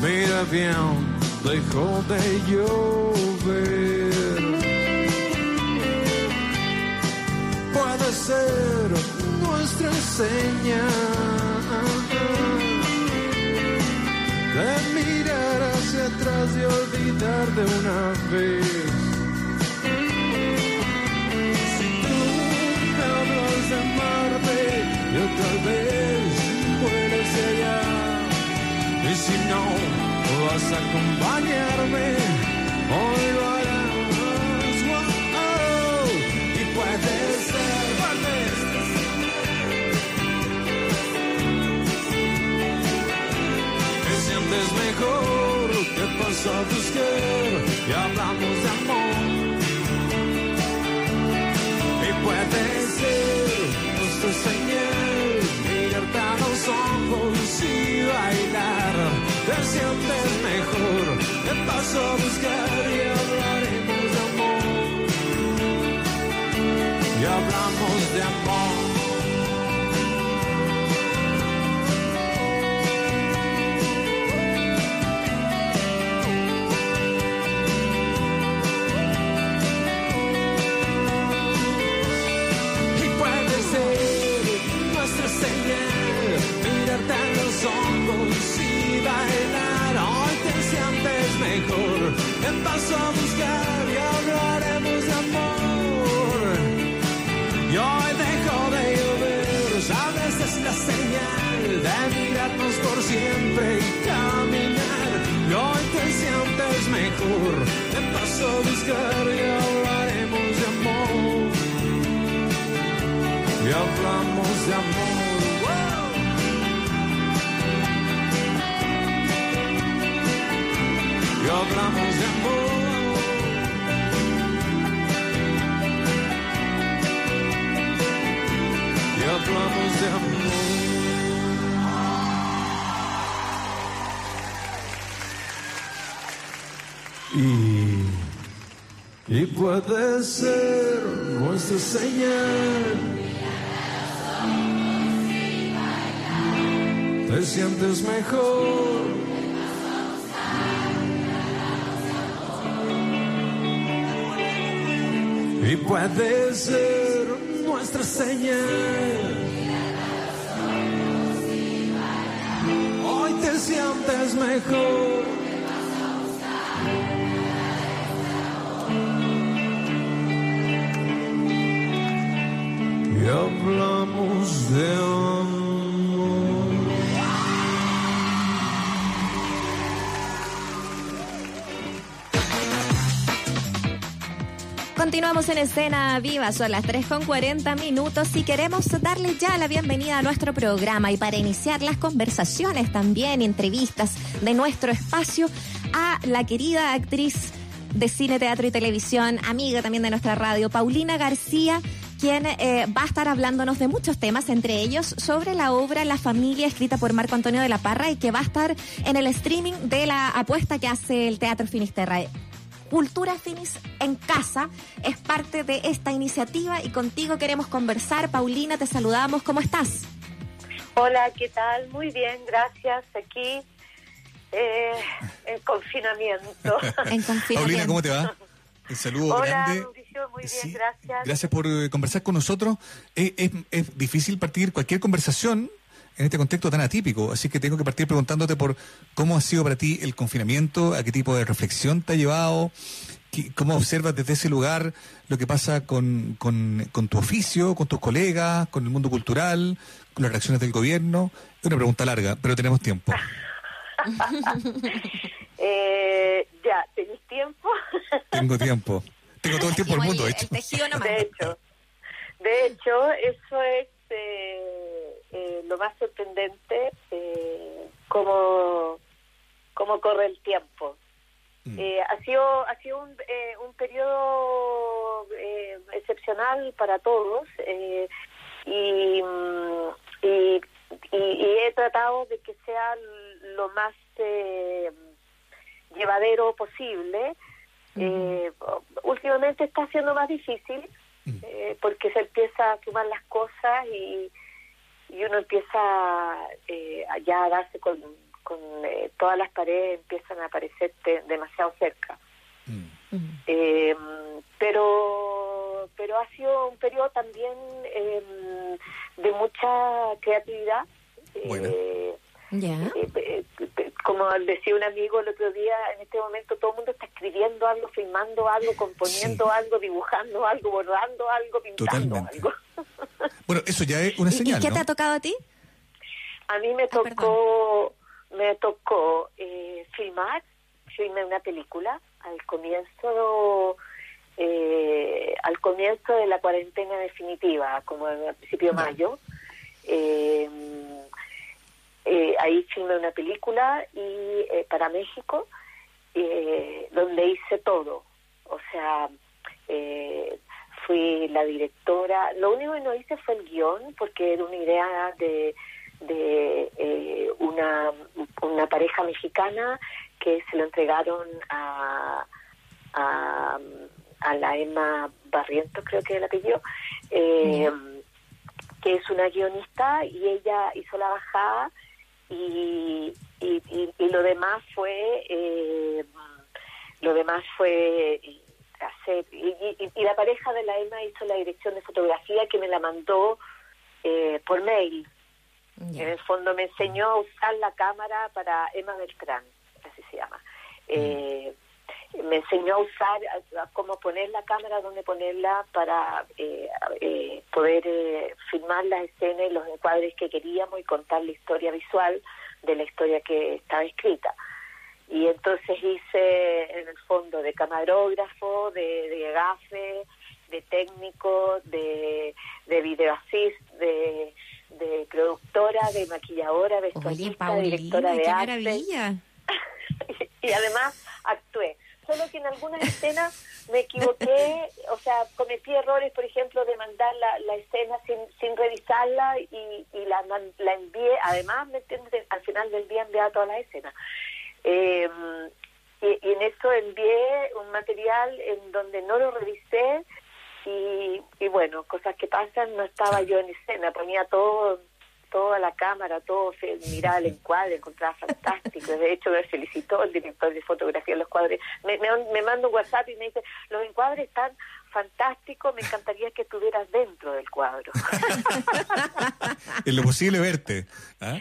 H: Mira bien, dejó de llover. Puede ser nuestra señal de mirar hacia atrás y olvidar de una vez. Si no vas a acompañarme, hoy lo harás. Wow. Y puede ser, Te sientes mejor, te paso a buscar y hablamos de amor. Paso a buscar y hablaremos de amor. Y hablamos de amor. Te paso a buscar y hablaremos de amor. Y hoy dejo de llover, sabes, es la señal de mirarnos por siempre y caminar. Y hoy te sientes mejor, te paso a buscar y hablaremos de amor y hablamos de amor. Hablamos de hablamos de amor. Y, y puede ser nuestra señal. te sientes mejor. Y puede ser nuestra señal. Hoy te sientes mejor.
D: En escena viva, son las 3 con 40 minutos y queremos darle ya la bienvenida a nuestro programa y para iniciar las conversaciones también, entrevistas de nuestro espacio a la querida actriz de cine, teatro y televisión, amiga también de nuestra radio, Paulina García, quien eh, va a estar hablándonos de muchos temas, entre ellos sobre la obra La familia, escrita por Marco Antonio de la Parra y que va a estar en el streaming de la apuesta que hace el Teatro Finisterra. Cultura Finis en casa es parte de esta iniciativa y contigo queremos conversar. Paulina, te saludamos. ¿Cómo estás?
I: Hola, ¿qué tal? Muy bien, gracias. Aquí eh, en confinamiento.
D: En confinamiento.
C: Paulina, ¿cómo te va? Un saludo
I: Hola,
C: grande.
I: Mauricio. Mauricio? Muy bien,
C: Sí,
I: gracias.
C: Gracias por eh, conversar con nosotros. Eh, es, es difícil partir cualquier conversación en este contexto tan atípico, así que tengo que partir preguntándote por cómo ha sido para ti el confinamiento, a qué tipo de reflexión te ha llevado, qué- cómo observas desde ese lugar lo que pasa con, con, con tu oficio, con tus colegas, con el mundo cultural, con las reacciones del gobierno. Es una pregunta larga, pero tenemos tiempo.
I: Eh, ya, ¿tenéis tiempo?
C: Tengo tiempo. Tengo todo el tiempo del mundo, de
D: el,
C: hecho.
D: el tejido nomás.
I: De hecho, de hecho, eso es eh, eh, lo más sorprendente, eh, cómo, cómo corre el tiempo.
C: Mm.
I: Eh, ha sido ha sido un, eh, un periodo eh, excepcional para todos eh, y, mm, y, y- y he tratado de que sea lo más eh, llevadero posible. Eh, últimamente está siendo más difícil eh, porque se empieza a sumar las cosas y, y uno empieza eh, a ya a darse con, con eh, todas las paredes empiezan a aparecerte demasiado cerca. Eh, pero pero ha sido un periodo también eh, de mucha creatividad.
C: Bueno.
I: Eh,
D: Ya.
I: eh, eh, como decía un amigo el otro día, en este momento todo el mundo está escribiendo algo, filmando algo, componiendo
C: Sí.
I: algo, dibujando algo, bordando algo, pintando
C: Totalmente.
I: algo.
C: Bueno, eso ya es una
D: ¿Y- ¿Y,
C: señal,
D: qué
C: ¿no?
D: te ha tocado a ti?
I: A mí me
D: Ah,
I: tocó, me tocó eh, filmar, filmé una película al comienzo, eh, al comienzo de la cuarentena definitiva, como al principio de mayo. Eh, eh, ahí filmé una película y eh, para México, eh, donde hice todo. O sea, eh, fui la directora. Lo único que no hice fue el guion, porque era una idea de, de eh, una, una pareja mexicana que se lo entregaron a, a, a la Emma Barrientos, creo que es el apellido, eh, que es una guionista y ella hizo la bajada y, y, y- y lo demás fue eh, lo demás fue hacer y, y- y la pareja de la Emma hizo la dirección de fotografía que me la mandó eh, por mail. En el fondo me enseñó a usar la cámara para Emma Beltrán, así se llama. Eh, me enseñó a usar, a, a cómo poner la cámara, dónde ponerla para eh, eh, poder eh, filmar las escenas y los encuadres que queríamos y contar la historia visual de la historia que estaba escrita. Y entonces hice en el fondo de camarógrafo, de, de gafe, de técnico, de, de videoassist, de, de productora, de maquilladora,
D: Oye,
I: vestuarista, directora de
D: qué
I: arte
D: maravilla.
I: y además actué. Solo que en algunas escenas me equivoqué, o sea, cometí errores, por ejemplo, de mandar la, la escena sin, sin revisarla y, y la, la envié. Además, ¿me entiendes? Al final del día enviaba toda la escena. Eh, y, y en eso envié un material en donde no lo revisé y, y bueno, cosas que pasan, no estaba yo en escena, ponía todo toda la cámara, todo, se miraba el encuadre, encontraba fantástico. De hecho, me felicitó el director de fotografía de los cuadros. Me, me, me manda un WhatsApp y me dice, los encuadres están fantásticos, me encantaría que estuvieras dentro del cuadro.
C: en lo posible verte. ¿ah?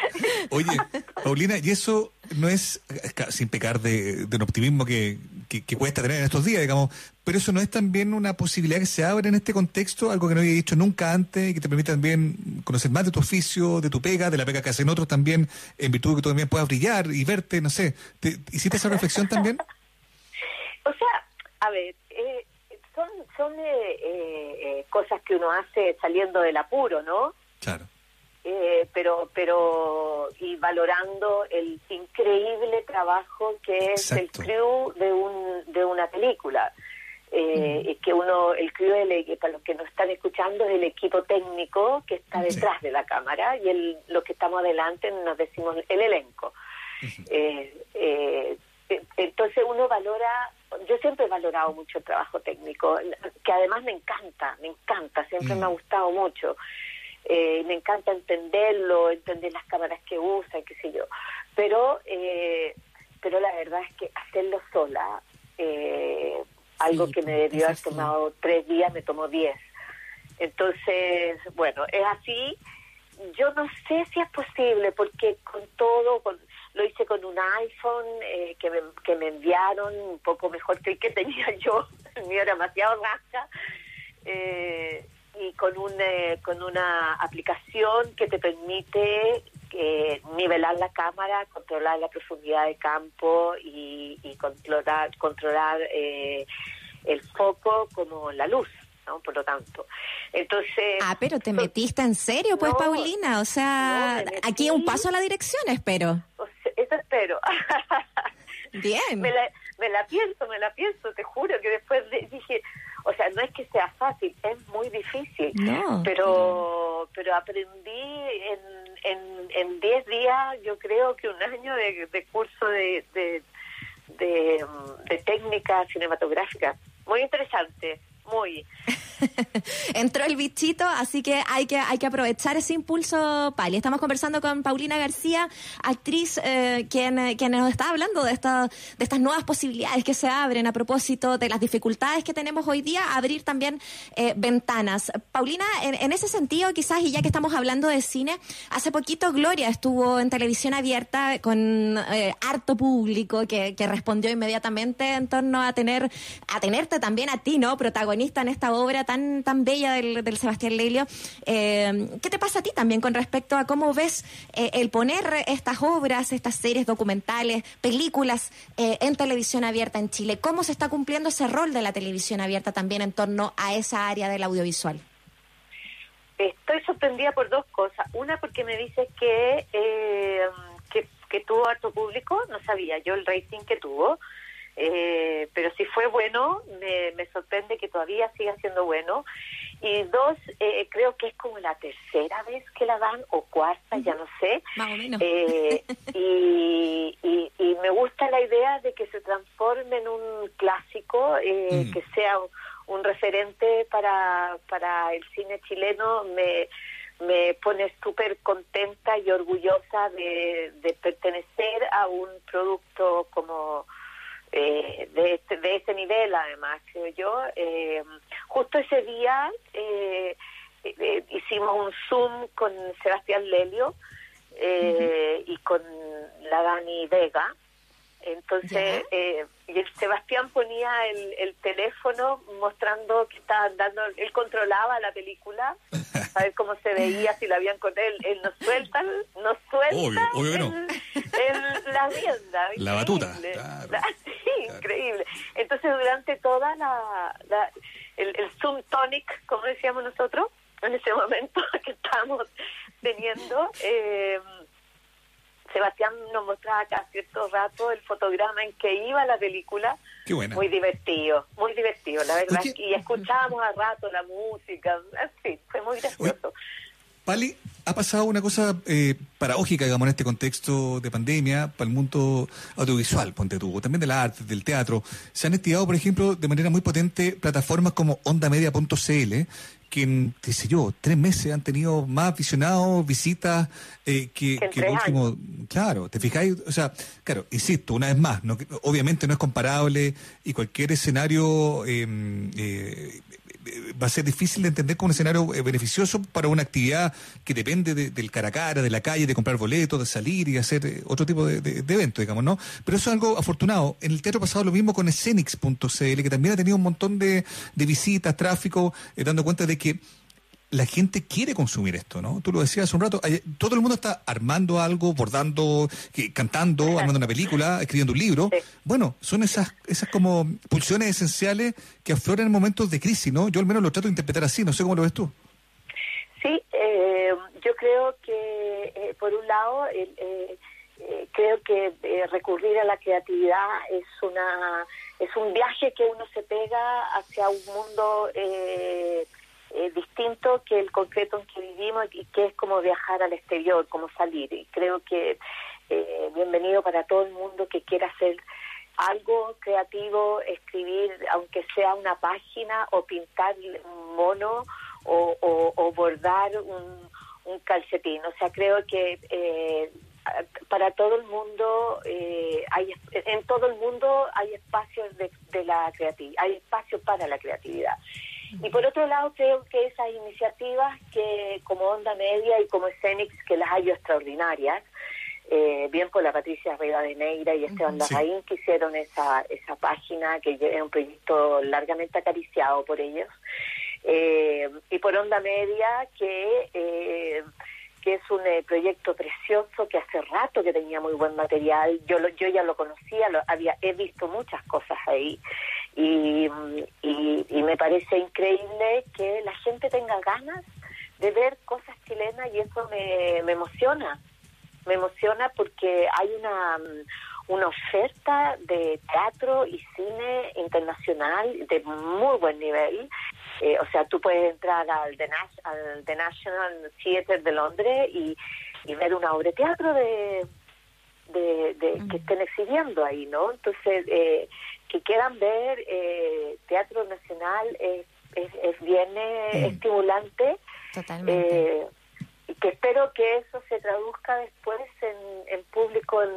C: Oye, Paulina, y eso no es, sin pecar de, de un optimismo que, que, que cuesta tener en estos días, digamos, pero eso no es también una posibilidad que se abre en este contexto, algo que no había dicho nunca antes y que te permite también conocer más de tu oficio, de tu pega, de la pega que hacen otros también, en virtud de que tú también puedas brillar y verte, no sé. ¿Te, ¿Hiciste esa reflexión también?
I: O sea, a ver, eh, son, son eh, eh, eh, cosas que uno hace saliendo del apuro, ¿no?
C: Claro.
I: Eh, pero pero y valorando el increíble trabajo que es el crew de un de una película eh, y que uno el crew el- para los que nos están escuchando es el equipo técnico que está
C: Sí.
I: detrás de la cámara y el los que estamos adelante nos decimos el elenco eh, eh, eh, entonces uno valora yo siempre he valorado mucho el trabajo técnico que además me encanta me encanta siempre
C: Mm.
I: me ha gustado mucho eh, me encanta entenderlo, entender las cámaras que usan, qué sé yo. Pero, eh, pero la verdad es que hacerlo sola, eh, algo
D: Sí,
I: que me debió haber tomado tres días, me tomó diez. Entonces, bueno, es así. Yo no sé si es posible, porque con todo, con, lo hice con un iPhone eh, que, me, que me enviaron, un poco mejor que el que tenía yo, el mío era demasiado rasca, eh, y con, un, eh, con una aplicación que te permite eh, nivelar la cámara, controlar la profundidad de campo y, y controlar, controlar eh, el foco como la luz, ¿no? Por lo tanto. Entonces...
D: Ah, pero te metiste en serio, pues,
I: No,
D: Paulina. O sea,
I: no,
D: aquí un paso a la dirección, espero.
I: o eso espero.
D: Bien.
I: me, la, me la pienso, me la pienso, te juro que después dije, o sea, no es que sea fácil, es muy difícil,
D: No.
I: pero pero aprendí en en en 10 días, yo creo que un año de, de curso de, de, de, de técnica cinematográfica. Muy interesante, muy.
D: Entró el bichito, así que hay que hay que aprovechar ese impulso, Pali. Estamos conversando con Paulina García, actriz, eh, quien, quien nos está hablando de, esta, de estas nuevas posibilidades que se abren a propósito de las dificultades que tenemos hoy día, abrir también eh, ventanas. Paulina, en, en ese sentido, quizás, y ya que estamos hablando de cine, hace poquito Gloria estuvo en televisión abierta con eh, harto público que, que respondió inmediatamente en torno a tener, a tenerte también a ti, ¿no? Protagonista en esta obra tan, tan bella del, del Sebastián Lelio. Eh, ¿Qué te pasa a ti también con respecto a cómo ves eh, el poner estas obras, estas series documentales, películas eh, en televisión abierta en Chile? ¿Cómo se está cumpliendo ese rol de la televisión abierta también en torno a esa área del audiovisual?
I: Estoy sorprendida por dos cosas. Una, porque me dices que, eh, que, que tuvo harto público, no sabía yo el rating que tuvo, eh, pero si fue bueno, me, me sorprende que todavía siga siendo bueno. Y dos, eh, creo que es como la tercera vez que la dan, o cuarta, ya no sé.
D: Más o menos.
I: Eh, y, y, y me gusta la idea de que se transforme en un clásico, eh,
C: Mm.
I: que sea un, un referente para, para el cine chileno. Me, me pone súper contenta y orgullosa de, de pertenecer a un producto como eh, de, este, de ese nivel, además, creo yo. Eh, justo ese día eh, eh, hicimos un Zoom con Sebastián Lelio eh, y con la Dani Vega. Entonces, eh, y el Sebastián ponía el, el teléfono mostrando que estaban dando, él controlaba la película, a ver cómo se veía, si la habían con él. Él nos suelta, nos suelta
C: Obvio, obvio no.
I: el- el- la rienda.
C: La batuta,
I: increíble.
C: claro.
I: La- sí, increíble. Entonces, durante toda la, la- el, el Zoom Tonic, como decíamos nosotros, en ese momento que estábamos teniendo, eh, Sebastián nos mostraba cada cierto rato el fotograma en que iba la película.
C: Qué buena.
I: Muy divertido, muy divertido, la verdad.
C: Oye.
I: Y escuchábamos a rato la música, así, fue muy gracioso.
C: Pali, ha pasado una cosa eh, paradójica, digamos, en este contexto de pandemia para el mundo audiovisual, ponte tú, también del arte, del teatro. Se han activado, por ejemplo, de manera muy potente plataformas como ondamedia.cl, que qué sé yo, tres meses han tenido más visionados, visitas eh, que, el último. Claro, te fijáis, o sea, claro, insisto, una vez más, no, obviamente no es comparable y cualquier escenario eh, eh, va a ser difícil de entender como un escenario eh, beneficioso para una actividad que depende de- del cara a cara, de la calle, de comprar boletos, de salir y hacer eh, otro tipo de, de, evento, digamos, ¿no? Pero eso es algo afortunado. En el teatro pasado lo mismo con Escenix.cl, que también ha tenido un montón de, de visitas, tráfico, eh, dando cuenta de que la gente quiere consumir esto, ¿no? Tú lo decías hace un rato, hay- todo el mundo está armando algo, bordando, cantando, armando una película, escribiendo un libro.
I: Sí.
C: Bueno, son esas esas como pulsiones esenciales que afloran en momentos de crisis, ¿no? Yo al menos lo trato de interpretar así, no sé cómo lo ves tú.
I: Sí, eh, yo creo que eh, por un lado eh, eh, creo que eh, recurrir a la creatividad es una es un viaje que uno se pega hacia un mundo eh, eh, distinto que el concreto en que vivimos y que es como viajar al exterior, como salir. Y creo que eh, bienvenido para todo el mundo que quiera hacer algo creativo, escribir, aunque sea una página, o pintar un mono, o, bordar un, un calcetín. O sea, creo que eh, para todo el mundo eh, hay en todo el mundo hay espacios de, de la creatividad hay espacio para la creatividad y por otro lado creo que esas iniciativas que como Onda Media y como Escenix que las hay extraordinarias eh, bien por la Patricia Neira y Esteban Larraín que hicieron esa esa página que es un proyecto largamente acariciado por ellos. Eh, y por Onda Media que eh, que es un eh, proyecto precioso que hace rato que tenía muy buen material. Yo lo, yo ya lo conocía, lo había he visto muchas cosas ahí y, y, me parece increíble que la gente tenga ganas de ver cosas chilenas y eso me, me emociona. Me emociona porque hay una una oferta de teatro y cine internacional de muy buen nivel eh, o sea, tú puedes entrar al The, al The National Theatre de Londres y, ver una obra de teatro de, de, que estén exhibiendo ahí, ¿no? Entonces, eh, que quieran ver eh, teatro nacional es, es, bien estimulante.
D: Totalmente.
I: Y que espero que eso se traduzca después en, en público en,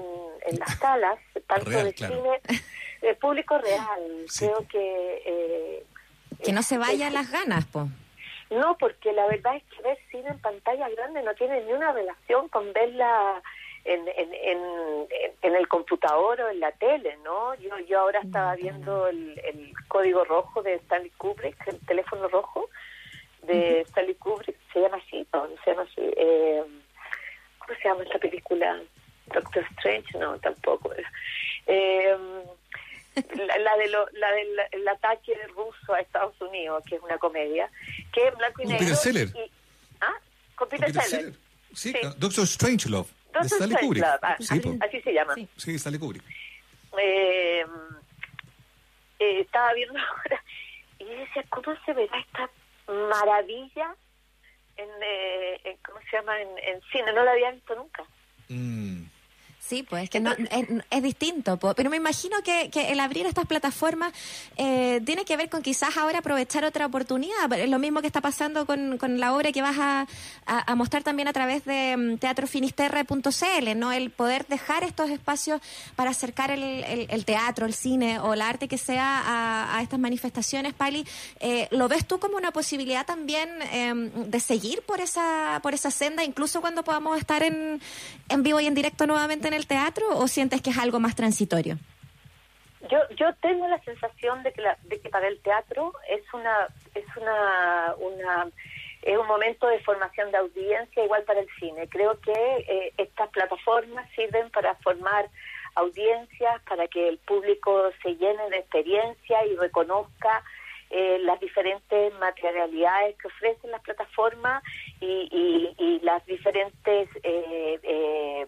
I: en las salas, tanto de cine, de público real. Creo que
D: que no se vayan las ganas, pues.
I: No, porque la verdad es que ver cine en pantalla grande no tiene ni una relación con verla en, en, en, en el computador o en la tele, ¿no? Yo yo ahora estaba viendo el, el código rojo de Stanley Kubrick, el teléfono rojo de Stanley Kubrick, se llama así, no, se llama así. Eh, ¿Cómo se llama esta película? Doctor Strange, no, tampoco. Eh, la, de lo, la del ataque ruso a Estados Unidos, que es una comedia, que es blanco y negro.
C: Peter Seller.
I: ¿Ah? Con Peter, Seller.
C: Sí, Doctor Strangelove.
I: Doctor Stanley Kubrick. Ah, sí, así, se llama.
C: Sí, Stanley Kubrick.
I: Eh, eh, estaba viendo ahora y decía, ¿cómo se verá esta maravilla en, eh, en ¿cómo se llama? En, en, cine. No la había visto nunca.
C: Mm.
D: Sí, pues que no, es, distinto, pero me imagino que, el abrir estas plataformas eh, tiene que ver con quizás ahora aprovechar otra oportunidad. Es lo mismo que está pasando con, la obra que vas a, mostrar también a través de mm, teatrofinisterre.cl, ¿no? El poder dejar estos espacios para acercar el, teatro, el cine o el arte que sea a, estas manifestaciones, Pali. Eh, ¿Lo ves tú como una posibilidad también em, de seguir por esa, por esa senda, incluso cuando podamos estar en, en vivo y en directo nuevamente el teatro o sientes que es algo más transitorio?
I: Yo, yo tengo la sensación de que, de que para el teatro es una es una, es un momento de formación de audiencia igual para el cine. Creo que eh, estas plataformas sirven para formar audiencias, para que el público se llene de experiencia y reconozca eh, las diferentes materialidades que ofrecen las plataformas y, y, las diferentes eh, eh,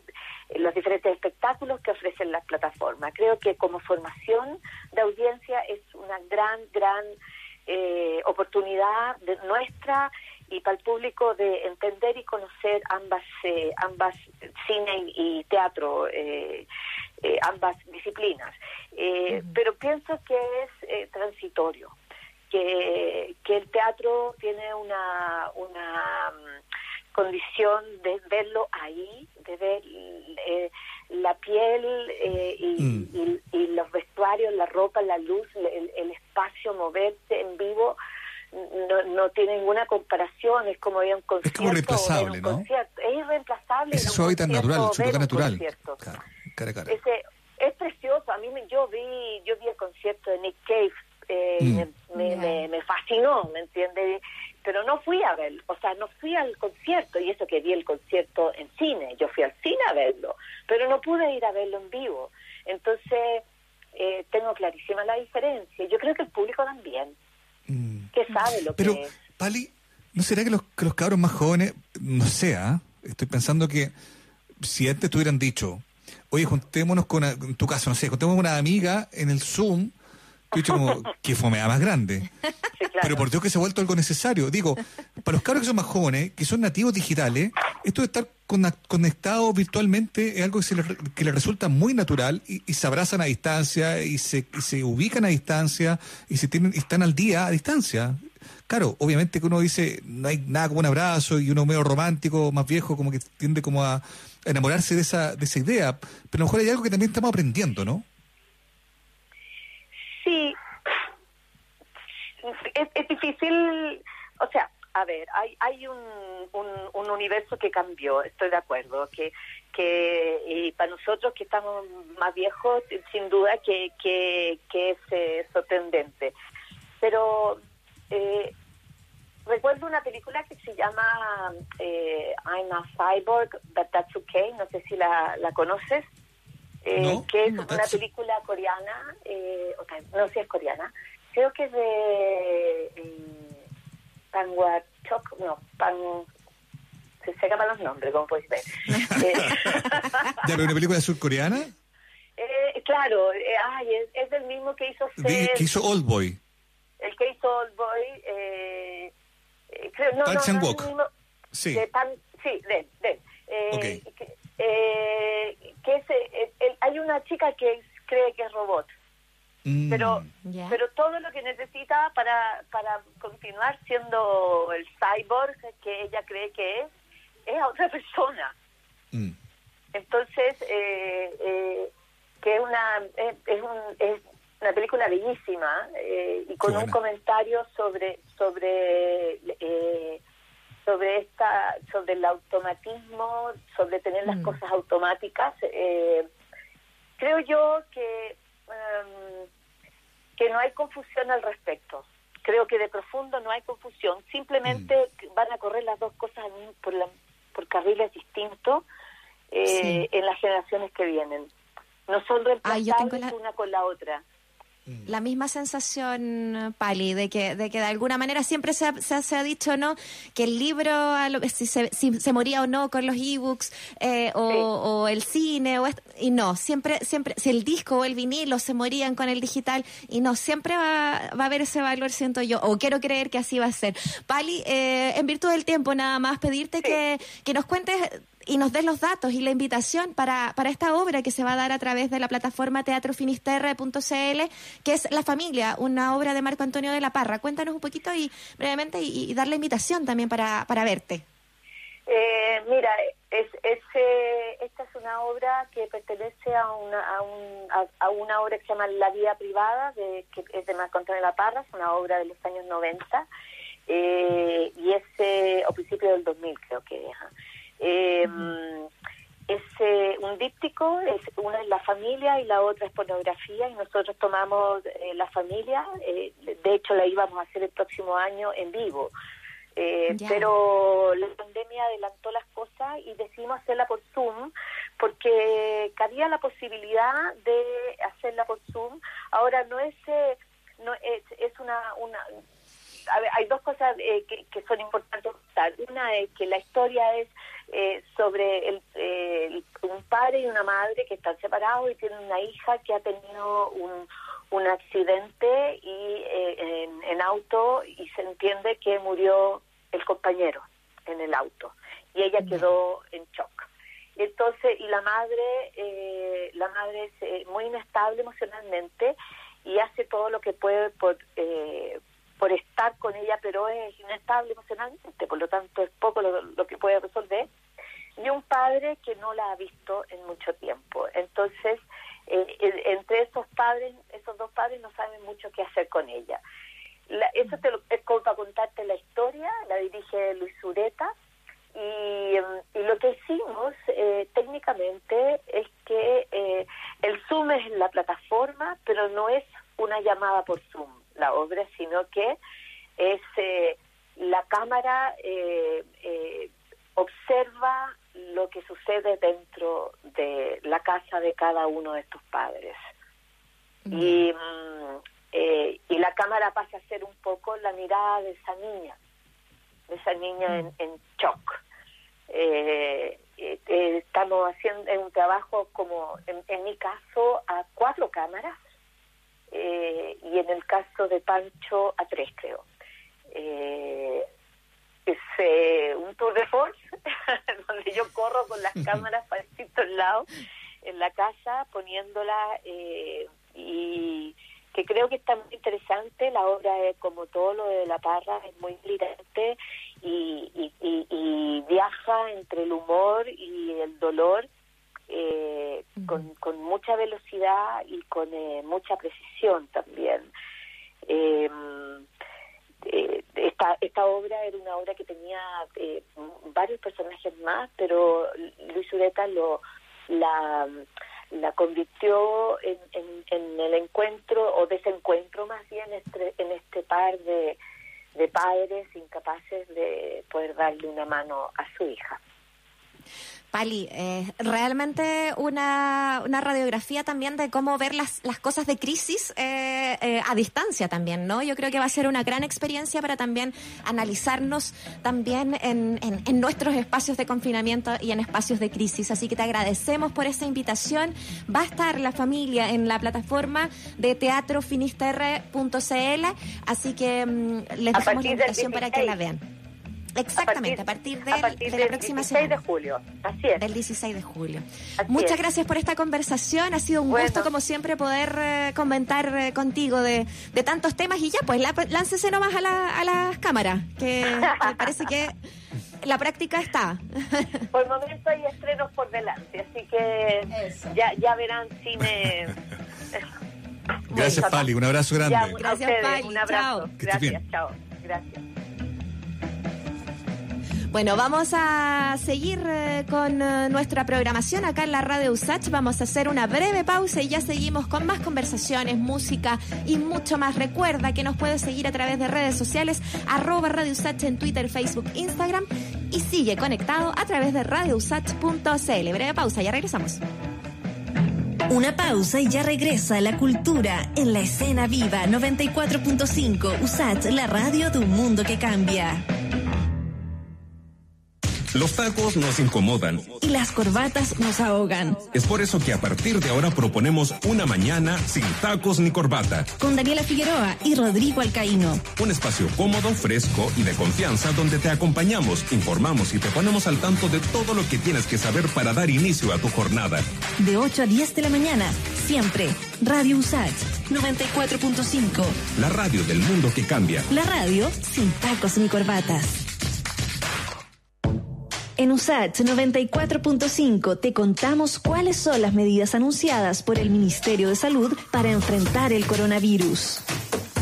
I: los diferentes espectáculos que ofrecen las plataformas. Creo que como formación de audiencia es una gran, gran eh, oportunidad de nuestra y para el público de entender y conocer ambas eh, ambas cine y teatro eh, ambas disciplinas pero pienso que es transitorio que, que el teatro tiene una una condición de verlo ahí, de ver eh, la piel eh,
C: mm.
I: y, y, los vestuarios, la ropa, la luz, el, espacio, moverse en vivo, no, no tiene ninguna comparación, es como ir un concierto.
C: Es como reemplazable, ¿no?
I: Es irreemplazable.
C: Es su hábitat natural, su lugar natural.
I: Claro, cara, cara. Ese, es precioso, a mí me, yo vi yo vi el concierto de Nick Cave, eh, mm. me, me, me, fascinó, ¿me entiendes? Pero no fui a verlo, o sea, no fui al concierto, y eso que vi el concierto en cine, yo fui al cine a verlo, pero no pude ir a verlo en vivo. Entonces, eh, tengo clarísima la diferencia. Yo creo que el público también, mm. que sabe lo
C: pero,
I: que es.
C: Pali, ¿no será que los, que los cabros más jóvenes, no sé, ¿ah? estoy pensando que si antes te hubieran dicho, oye, juntémonos con, en tu caso, no sé, juntémonos con una amiga en el Zoom, dicho como, que fomea más grande. Pero por Dios que se ha vuelto algo necesario. Digo, para los cabros que son más jóvenes, que son nativos digitales, esto de estar conectados virtualmente es algo que, se les, que les resulta muy natural y, se abrazan a distancia y se, se ubican a distancia y se tienen están al día a distancia. claro, obviamente que uno dice, no hay nada como un abrazo y uno medio romántico, más viejo, como que tiende como a enamorarse de esa, de esa idea, pero a lo mejor hay algo que también estamos aprendiendo, ¿no?
I: Es, es difícil, o sea, a ver, hay, hay un, un, un universo que cambió, estoy de acuerdo, que, que y para nosotros que estamos más viejos, sin duda que, que, que es eh, sorprendente. Pero eh, recuerdo una película que se llama eh, I'm a Cyborg, but that's okay, no sé si la, la conoces, eh,
C: No,
I: que es
C: no,
I: una película coreana, eh, o sea, no sé si es coreana, creo que es de eh, Panguachok, no, Pan... Se acaban los nombres, como puedes ver. Eh,
C: Ya, pero una película surcoreana
I: eh, claro, eh, ay, es, es del mismo que hizo
C: de- que hizo Old Boy.
I: el que hizo Old Boy, eh, eh, creo, no,
C: Park
I: no, no, es el mismo-
C: Sí.
I: de Pan- sí, de, de. Eh, eh, que es, eh, el- hay una chica que cree que es robot,
C: Mm.
I: pero pero todo lo que necesita para, para continuar siendo el cyborg que ella cree que es, es a otra persona.
C: Mm.
I: Entonces, eh, eh, que es una, es, es un- es una película bellísima eh, y con un comentario sobre sobre eh, sobre esta sobre el automatismo, sobre tener las
D: Mm.
I: cosas automáticas. eh, creo yo que em, que no hay confusión al respecto. Creo que de profundo no hay confusión. Simplemente
C: Mm.
I: van a correr las dos cosas por, la- por carriles distintos eh,
D: Sí.
I: en las generaciones que vienen. No son
D: Ah,
I: reemplazables
D: la-
I: una con la otra.
D: La misma sensación, Pali, de que, de que de alguna manera siempre se ha, se ha- se ha dicho, ¿no? Que el libro, a lo- si, se, si se moría o no con los ebooks, eh, o,
I: Sí.
D: o el cine, o y no, siempre, siempre, si el disco o el vinilo se morían con el digital, y no, siempre va, va a haber ese valor, siento yo, o quiero creer que así va a ser. Pali, eh, en virtud del tiempo, nada más pedirte que, que nos cuentes y nos des los datos y la invitación para, para esta obra que se va a dar a través de la plataforma teatrofinisterre.cl, que es La Familia, una obra de Marco Antonio de la Parra. Cuéntanos un poquito y brevemente y, y dar la invitación también para, para verte.
I: Eh, mira, es, es, esta es una obra que pertenece a una, a, un- a- a una obra que se llama La Vida Privada, de, que es de Marco Antonio de la Parra, es una obra de los años 90, eh, y es, eh, o principio del 2000 creo que es. Eh, Es eh, un díptico, es, una es la familia y la otra es pornografía, y nosotros tomamos eh, la familia, eh, de hecho la íbamos a hacer el próximo año en vivo. Eh, pero la pandemia adelantó las cosas y decidimos hacerla por Zoom porque cabía la posibilidad de hacerla por Zoom. Ahora no es eh, no es, es una una a ver, hay dos cosas eh, que, que son importantes. Una es que la historia es eh, sobre el, eh, el- un padre y una madre que están separados y tienen una hija que ha tenido un, un accidente y eh, en, en auto y se entiende que murió el compañero en el auto y ella quedó en shock. Entonces, y la madre, eh, la madre es eh, muy inestable emocionalmente y hace todo lo que puede por, eh, por estar con ella, pero es inestable emocionalmente, por lo tanto es poco lo, que puede resolver. Y un padre que no la ha visto en mucho tiempo. Entonces, eh, entre esos padres, esos dos padres no saben mucho qué hacer con ella. La- eso te lo, es como para contarte la historia, la dirige Luis Ureta, y, em, y lo que hicimos eh, técnicamente es que eh, el Zoom es la plataforma, pero no es una llamada por Zoom la obra, sino que es eh, la cámara eh, eh, observa lo que sucede dentro de la casa de cada uno de estos padres. Y, mm, eh, y la cámara pasa a ser un poco la mirada de esa niña, de esa niña en, en shock. Eh, estamos haciendo un trabajo como, en, en mi caso, a cuatro cámaras eh, y en el caso de Pancho a tres, creo. Eh, es eh, un tour de force donde yo corro con las cámaras para distintos lados en la casa poniéndola eh, y, que creo que está muy interesante. La obra, es, como todo lo de La Parra, es muy brillante y, y, y, viaja entre el humor y el dolor eh, con, con, mucha velocidad y con eh, mucha precisión también. Eh, eh, esta, esta obra era una obra que tenía eh, varios personajes más, pero Luis Ureta lo, la, la convirtió en, en, el encuentro o desencuentro más bien este, en este par de, de padres incapaces de poder darle una mano a su hija.
D: Pali, eh, realmente una, una, radiografía también de cómo ver las, las cosas de crisis eh, eh, a distancia también, ¿no? Yo creo que va a ser una gran experiencia para también analizarnos también en, en, nuestros espacios de confinamiento y en espacios de crisis. Así que te agradecemos por esa invitación. Va a estar la familia en la plataforma de teatrofinisterre.cl, así que mm, les dejamos la invitación para que la vean. Exactamente, a partir, de, la próxima
I: 16 de julio, así es.
D: Del 16 de julio. Muchas gracias por esta conversación, ha sido un gusto como siempre poder eh, comentar eh, contigo de, de, tantos temas y ya, pues láncese nomás a, la, a las cámaras, que me parece que la práctica está.
I: Por el momento hay estrenos por delante, así que ya, ya verán si me...
C: Gracias, Pali. Un abrazo grande.
D: Gracias, Pali.
I: Un abrazo. Gracias, chao. Gracias.
D: Bueno, vamos a seguir eh, con eh, nuestra programación acá en la radio USACH. Vamos a hacer una breve pausa y ya seguimos con más conversaciones, música y mucho más. Recuerda que nos puedes seguir a través de redes sociales, arroba Radio USACH en Twitter, Facebook, Instagram y sigue conectado a través de radiousach.cl. Breve pausa, ya regresamos.
B: Una pausa y ya regresa la cultura en la escena viva 94.5 USACH, la radio de un mundo que cambia.
A: Los tacos nos incomodan.
B: Y las corbatas nos ahogan.
A: Es por eso que a partir de ahora proponemos una mañana sin tacos ni corbata.
B: Con Daniela Figueroa y Rodrigo Alcaíno.
A: Un espacio cómodo, fresco y de confianza donde te acompañamos, informamos y te ponemos al tanto de todo lo que tienes que saber para dar inicio a tu jornada.
B: De 8 a 10 de la mañana, siempre. Radio USACH 94.5.
A: La radio del mundo que cambia.
B: La radio sin tacos ni corbatas. En USACH 94.5 te contamos cuáles son las medidas anunciadas por el Ministerio de Salud para enfrentar el coronavirus.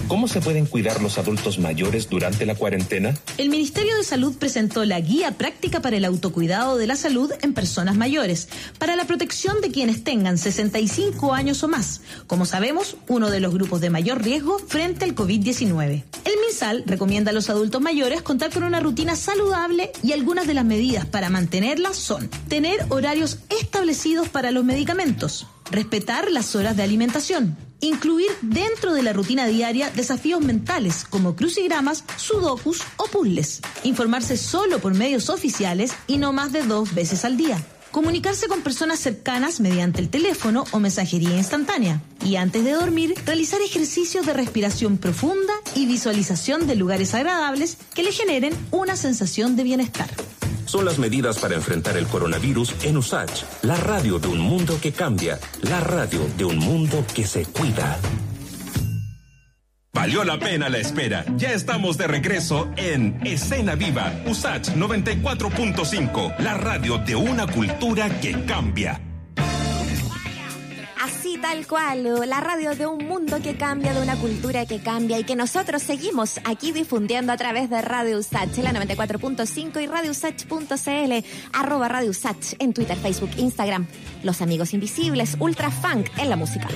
A: ¿Cómo se pueden cuidar los adultos mayores durante la cuarentena?
J: El Ministerio de Salud presentó la Guía Práctica para el Autocuidado de la Salud en Personas Mayores, para la protección de quienes tengan 65 años o más, como sabemos, uno de los grupos de mayor riesgo frente al COVID-19. El MinSal recomienda a los adultos mayores contar con una rutina saludable y algunas de las medidas para mantenerla son tener horarios establecidos para los medicamentos, respetar las horas de alimentación, incluir dentro de la rutina diaria desafíos mentales como crucigramas, sudokus o puzzles, informarse solo por medios oficiales y no más de dos veces al día. Comunicarse con personas cercanas mediante el teléfono o mensajería instantánea. Y antes de dormir, realizar ejercicios de respiración profunda y visualización de lugares agradables que le generen una sensación de bienestar
A: son las medidas para enfrentar el coronavirus en USACH, la radio de un mundo que cambia, la radio de un mundo que se cuida. Valió la pena la espera. Ya estamos de regreso en Escena Viva, USACH 94.5, la radio de una cultura que cambia.
D: Así tal cual, la radio de un mundo que cambia, de una cultura que cambia y que nosotros seguimos aquí difundiendo a través de Radio Usach, la 94.5 y radiousach.cl, arroba Radio Usach en Twitter, Facebook, Instagram. Los amigos invisibles, ultra funk en la música.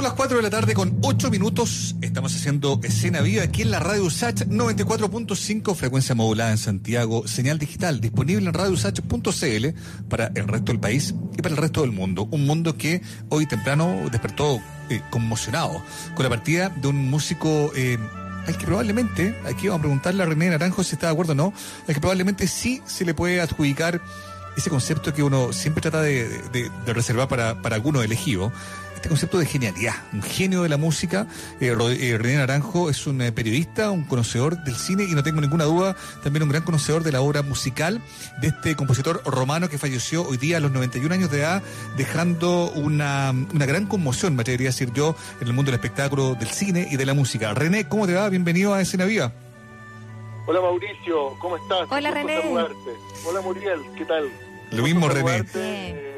C: Son las 4 de la tarde con 8 minutos. Estamos haciendo escena viva aquí en la radio USACH 94.5, frecuencia modulada en Santiago, señal digital disponible en radiousach.cl para el resto del país y para el resto del mundo. Un mundo que hoy temprano despertó eh, conmocionado con la partida de un músico eh, al que probablemente, aquí vamos a preguntarle a René Naranjo si está de acuerdo o no, al que probablemente sí se le puede adjudicar ese concepto que uno siempre trata de, de- de reservar para, para alguno elegido, este concepto de genialidad, un genio de la música. Eh, eh, René Naranjo es un eh, periodista, un conocedor del cine y no tengo ninguna duda, también un gran conocedor de la obra musical de este compositor romano que falleció hoy día a los 91 años de edad, dejando una, una gran conmoción, me atrevería a decir yo, en el mundo del espectáculo, del cine y de la música. René, ¿cómo te va? Bienvenido a Escena Viva.
K: Hola Mauricio, ¿cómo estás?
D: Hola, René.
K: saludarte. Hola Muriel, ¿qué tal?
C: Lo mismo, René.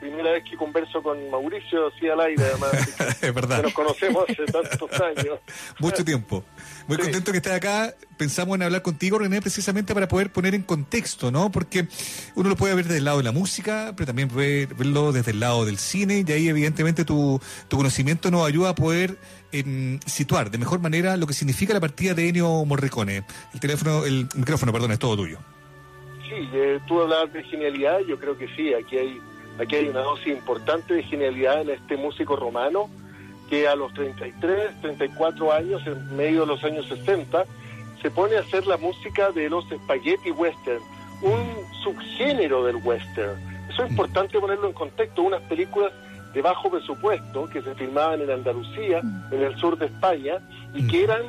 K: Primera vez que converso con Mauricio, sí al aire además. así
C: Es verdad.
K: nos conocemos hace tantos años.
C: Mucho tiempo. Muy
K: Sí.
C: contento que estés acá. Pensamos en hablar contigo, René, precisamente para poder poner en contexto, ¿no? Porque uno lo puede ver desde el lado de la música, pero también puede verlo desde el lado del cine, y ahí evidentemente tu, tu conocimiento nos ayuda a poder em, situar de mejor manera lo que significa la partida de Ennio Morricone. El teléfono, el micrófono, perdón, es todo tuyo.
K: Sí, eh, tú hablabas de genialidad, yo creo que sí, aquí hay, aquí hay una dosis importante de genialidad en este músico romano que a los 33, 34 años, en medio de los años 60, se pone a hacer la música de los spaghetti western, un subgénero del western. Eso es importante ponerlo en contexto, unas películas de bajo presupuesto que se filmaban en Andalucía, en el sur de España, y que eran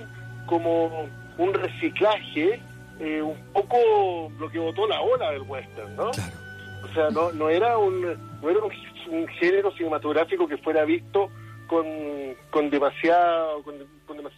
K: como un reciclaje, eh, un poco lo que votó la ola del western, ¿no?
C: Claro.
K: O sea, no, no era un no era un, un género cinematográfico que fuera visto con, con demasiado con,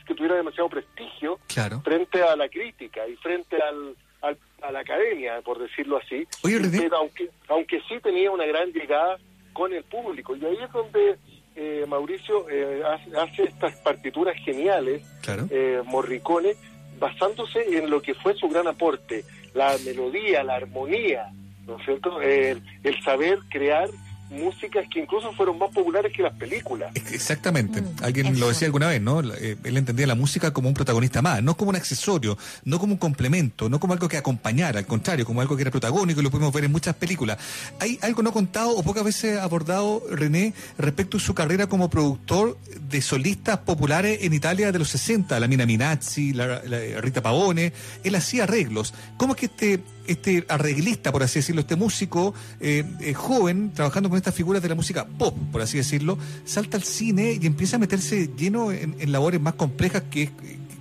K: que tuviera demasiado prestigio
C: Claro.
K: frente a la crítica y frente al, al- a la academia, por decirlo así.
C: Oye, René.
K: Pero aunque aunque sí tenía una gran llegada con el público y ahí es donde eh, Mauricio eh, hace, hace estas partituras geniales
C: Claro.
K: eh, Morricone basándose en lo que fue su gran aporte, la melodía, la armonía, ¿no es cierto? El, el saber crear músicas que incluso fueron más populares que las películas.
C: Ex- Exactamente.
D: Mm,
C: Alguien
D: eso.
C: lo decía alguna vez, ¿no? Eh, Él entendía la música como un protagonista más, no como un accesorio, no como un complemento, no como algo que acompañara, al contrario, como algo que era protagónico y lo pudimos ver en muchas películas. ¿Hay algo no contado o pocas veces abordado, René, respecto a su carrera como productor de solistas populares en Italia de los 60? La Mina Minazzi, la, la Rita Pavone. Él hacía arreglos. ¿Cómo es que este este arreglista, por así decirlo, este músico eh, eh, joven, trabajando con estas figuras de la música pop, por así decirlo, salta al cine y empieza a meterse lleno en, en labores más complejas que, es,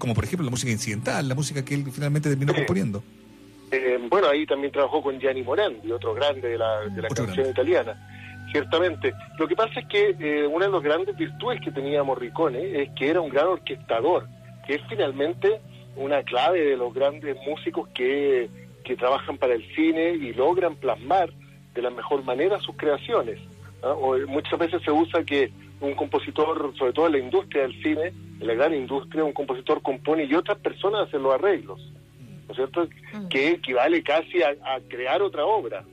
C: como por ejemplo la música incidental, la música que él finalmente terminó componiendo.
K: Eh, bueno, ahí también trabajó con Gianni Morandi, otro grande de la, de la
C: Otro
K: canción italiana. Ciertamente. Lo que pasa es que eh, una de las grandes virtudes que tenía Morricone es que era un gran orquestador, que es finalmente una clave de los grandes músicos que, que trabajan para el cine y logran plasmar de la mejor manera sus creaciones. ¿no? O, eh, muchas veces se usa que un compositor, sobre todo en la industria del cine, en la gran industria, un compositor compone y otras personas hacen los arreglos. ¿no es cierto? Que equivale casi a, a crear otra obra.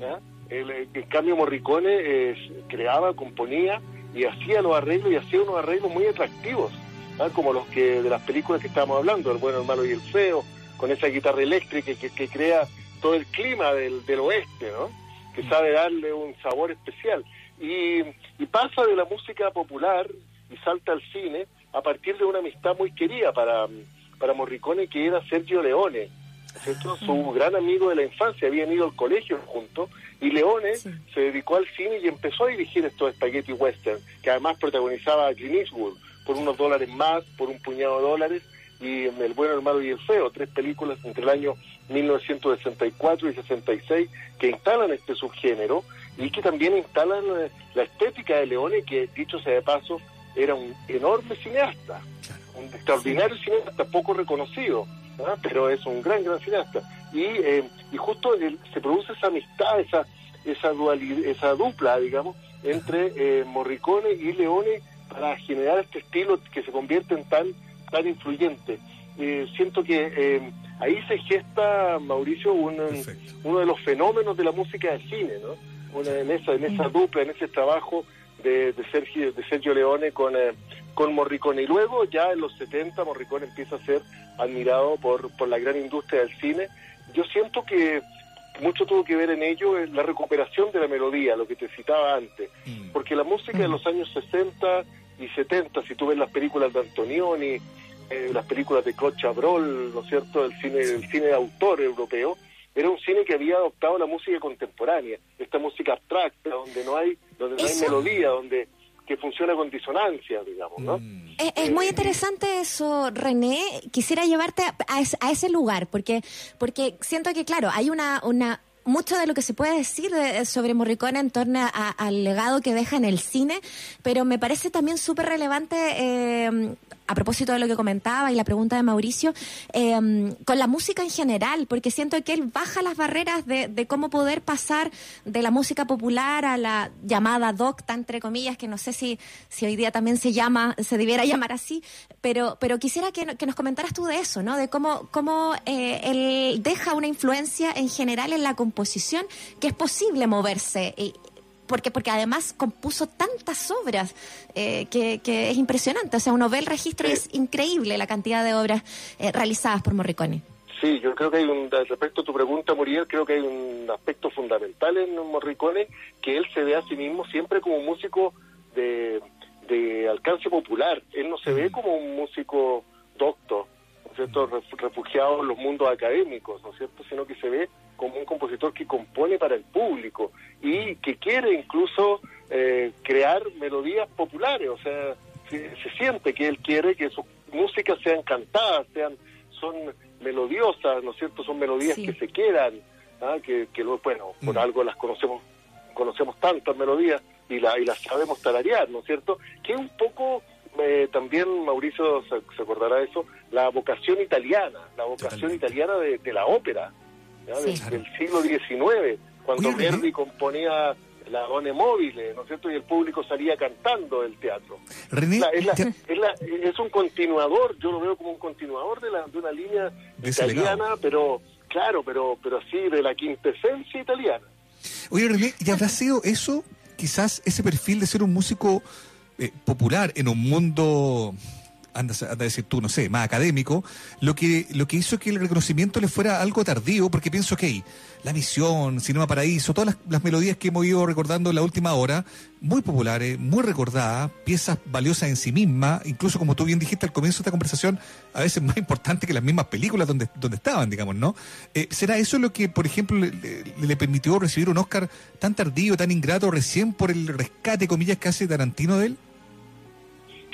K: ¿ya? El, en cambio, Morricone eh, creaba, componía y hacía los arreglos y hacía unos arreglos muy atractivos, ¿ya? como los que de las películas que estábamos hablando, El bueno, el malo y el feo, con esa guitarra eléctrica que, que crea todo el clima del, del oeste, ¿no? que sabe darle un sabor especial. Y, y pasa de la música popular y salta al cine a partir de una amistad muy querida para, para Morricone, que era Sergio Leone, ¿cierto? su gran amigo de la infancia, habían ido al colegio juntos, y Leone se dedicó al cine y empezó a dirigir estos spaghetti western, que además protagonizaba a Clint Eastwood, por unos dólares más, por un puñado de dólares, y El bueno, el malo y el feo, tres películas entre el año 1964 y 66 que instalan este subgénero y que también instalan eh, la estética de Leone, que dicho sea de paso, era un enorme cineasta, un extraordinario cineasta, poco reconocido, ¿ah? pero es un gran, gran cineasta. Y, eh, y justo el- se produce esa amistad, esa esa dualidad, esa dupla, digamos, entre eh, Morricone y Leone para generar este estilo que se convierte en tan, tan influyente. Eh, siento que eh, ahí se gesta, Mauricio, un, uno de los fenómenos de la música de cine, ¿no? Una- en, esa, en esa dupla, en ese trabajo de, de Sergio, de Sergio Leone con, eh, con Morricone. Y luego, ya en los 70, Morricone empieza a ser admirado por, por la gran industria del cine. Yo siento que mucho tuvo que ver en ello la recuperación de la melodía, lo que te citaba antes. Porque la música de los años 60 y 70, si tú ves las películas de Antonioni, eh, las películas de Claude Chabrol, ¿no es cierto?, el cine, el cine de autor europeo, era un cine que había adoptado la música contemporánea, esta música abstracta, donde no hay, donde no hay
D: Eso-
K: melodía, donde que funciona con disonancia, digamos, ¿no?
D: Es, es muy interesante eso, René. Quisiera llevarte a, a ese lugar, porque, porque siento que, claro, hay una, una mucho de lo que se puede decir de- sobre Morricone en torno a- al legado que deja en el cine, pero me parece también súper relevante, eh, a propósito de lo que comentaba y la pregunta de Mauricio, eh, con la música en general, porque siento que él baja las barreras de, de cómo poder pasar de la música popular a la llamada docta, entre comillas, que no sé si, si hoy día también se llama, se debiera llamar así, pero, pero quisiera que, que nos comentaras tú de eso, ¿no? De cómo, cómo eh, él deja una influencia en general en la composición, que es posible moverse. Y, porque, porque además compuso tantas obras eh, que, que es impresionante. O sea, uno ve el registro y es increíble la cantidad de obras eh, realizadas por Morricone.
K: Sí, yo creo que hay un, respecto a tu pregunta, Muriel, creo que hay un aspecto fundamental en Morricone, que él se ve a sí mismo siempre como un músico de, de alcance popular. Él no se ve como un músico docto, ¿no es cierto?, Ref- refugiado en los mundos académicos, ¿no es cierto?, sino que se ve como un compositor que compone para el público y que quiere incluso eh, crear melodías populares, o sea, se, se siente que él quiere que sus músicas sean cantadas, sean son melodiosas, ¿no es cierto? Son melodías
D: Sí.
K: que se quedan, ¿ah? que, que luego, bueno, por algo las conocemos conocemos tantas melodías y, la, y las sabemos tararear, ¿no es cierto? Que es un poco, eh, también Mauricio se, se acordará de eso, la vocación italiana, la vocación
C: Totalmente.
K: italiana de, de la ópera. Del, del siglo XIX, cuando
C: Oye.
K: Verdi componía la Done Mobile, ¿no es cierto? Y el público salía cantando el teatro.
C: René,
K: La- es, la- es la- es un continuador, yo lo veo como un continuador de, la, de una línea
C: De
K: italiana, pero claro, pero pero así de la quintesencia italiana.
C: Oye, René, ¿y habrá sido eso, quizás ese perfil de ser un músico eh, popular en un mundo, anda, a- decir tú, no sé, más académico, lo que, lo que hizo que el reconocimiento le fuera algo tardío? Porque pienso que La Misión, Cinema Paraíso, todas las, melodías que hemos ido recordando en la última hora, muy populares, muy recordadas, piezas valiosas en sí mismas, incluso como tú bien dijiste al comienzo de esta conversación, a veces más importante que las mismas películas donde, donde estaban, digamos, ¿no? Eh, ¿Será eso lo que, por ejemplo, le permitió recibir un Oscar tan tardío, tan ingrato, recién por el rescate, comillas, que hace Tarantino de él?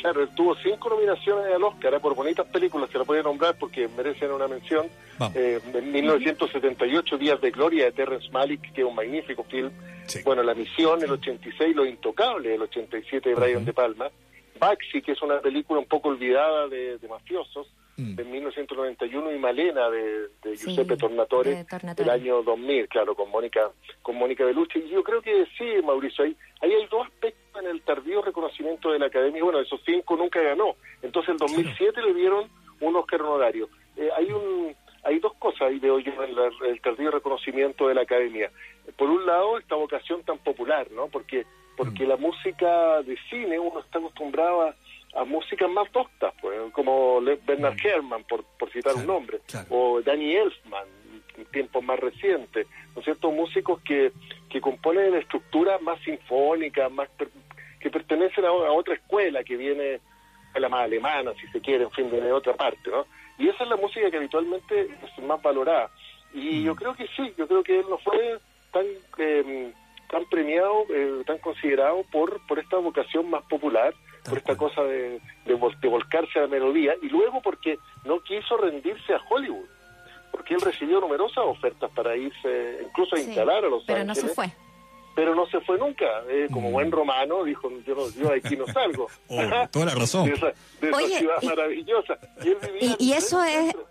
K: Claro, él tuvo cinco nominaciones al Oscar, por bonitas películas, se la puede nombrar porque merecen una mención. Eh, en 1978, Días de Gloria de Terrence Malick, que es un magnífico film.
C: Sí.
K: Bueno, La Misión, el 86, Los Intocables, el 87 de Brian
C: Ujú.
K: De Palma. Baxi, que es una película un poco olvidada de, de mafiosos,
C: Mm.
K: de 1991, y Malena de, de
D: Sí,
K: Giuseppe Tornatore,
D: de Tornatore.
K: del año 2000, claro, con Mónica con Mónica Bellucci. Y yo creo que sí, Mauricio, ahí, ahí hay dos aspectos en el tardío reconocimiento de la Academia. Bueno, esos cinco nunca ganó. Entonces, en 2007 le dieron un Oscar honorario. Eh, hay un hay dos cosas ahí veo yo en la- el tardío reconocimiento de la Academia. Por un lado, esta vocación tan popular, ¿no? Porque porque la música de cine uno está acostumbrado a, a músicas más doctas, pues, como Bernard Herrmann, por, por citar un nombre,
C: claro.
K: o Danny Elfman, en tiempos más recientes, ¿no es cierto? Músicos que, que componen estructuras más sinfónicas, más per- que pertenecen a, a otra escuela que viene a la más alemana, si se quiere, en fin, de otra parte, ¿no? Y esa es la música que habitualmente es más valorada. Y yo creo que sí, yo creo que él no fue tan eh, tan premiado, eh, tan considerado por por esta vocación más popular, por esta cosa de, de, vol- de volcarse a la melodía, y luego porque no quiso rendirse a Hollywood, porque él recibió numerosas ofertas para irse, incluso a
D: Sí,
K: instalar a Los
D: Pero no se fue.
K: pero no se fue nunca. Eh, como
C: Mm.
K: buen romano, dijo, yo, no, yo de aquí no salgo.
C: Oh, toda la razón.
K: De esa, de esa
D: Oye,
K: ciudad
D: y-
K: maravillosa. Y, él vivía
D: y- y
K: en
D: eso es-
K: centro,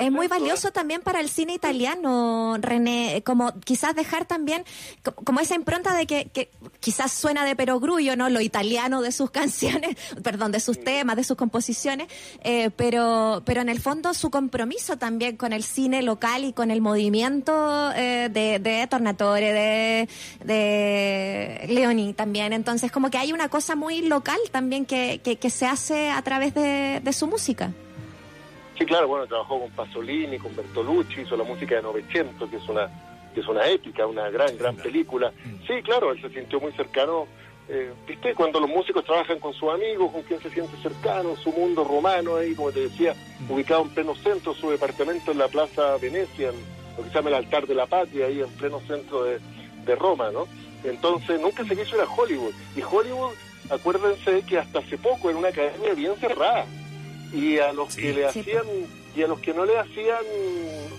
D: Es muy valioso también para el cine italiano, René, como quizás dejar también co- como esa impronta de que, que quizás suena de perogrullo, ¿no? Lo italiano de sus canciones, perdón, de sus temas, de sus composiciones, eh, pero, pero en el fondo su compromiso también con el cine local y con el movimiento eh, de, de Tornatore, de, de Leoni también. Entonces, como que hay una cosa muy local también que, que, que se hace a través de, de su música.
K: Sí, claro, bueno, trabajó con Pasolini, con Bertolucci, hizo la música de Novecento, que es una que es una épica, una gran, gran película. Sí, claro, él se sintió muy cercano. eh, ¿Viste? Cuando los músicos trabajan con sus amigos, con quien se siente cercano, su mundo romano, ahí, como te decía, ubicado en pleno centro, su departamento en la Plaza Venecia, en lo que se llama el altar de la patria, ahí en pleno centro de, de Roma, ¿no? Entonces nunca se quiso ir a Hollywood. Y Hollywood, acuérdense que hasta hace poco era una academia bien cerrada y a los que le
D: Sí.
K: hacían y a los que no le hacían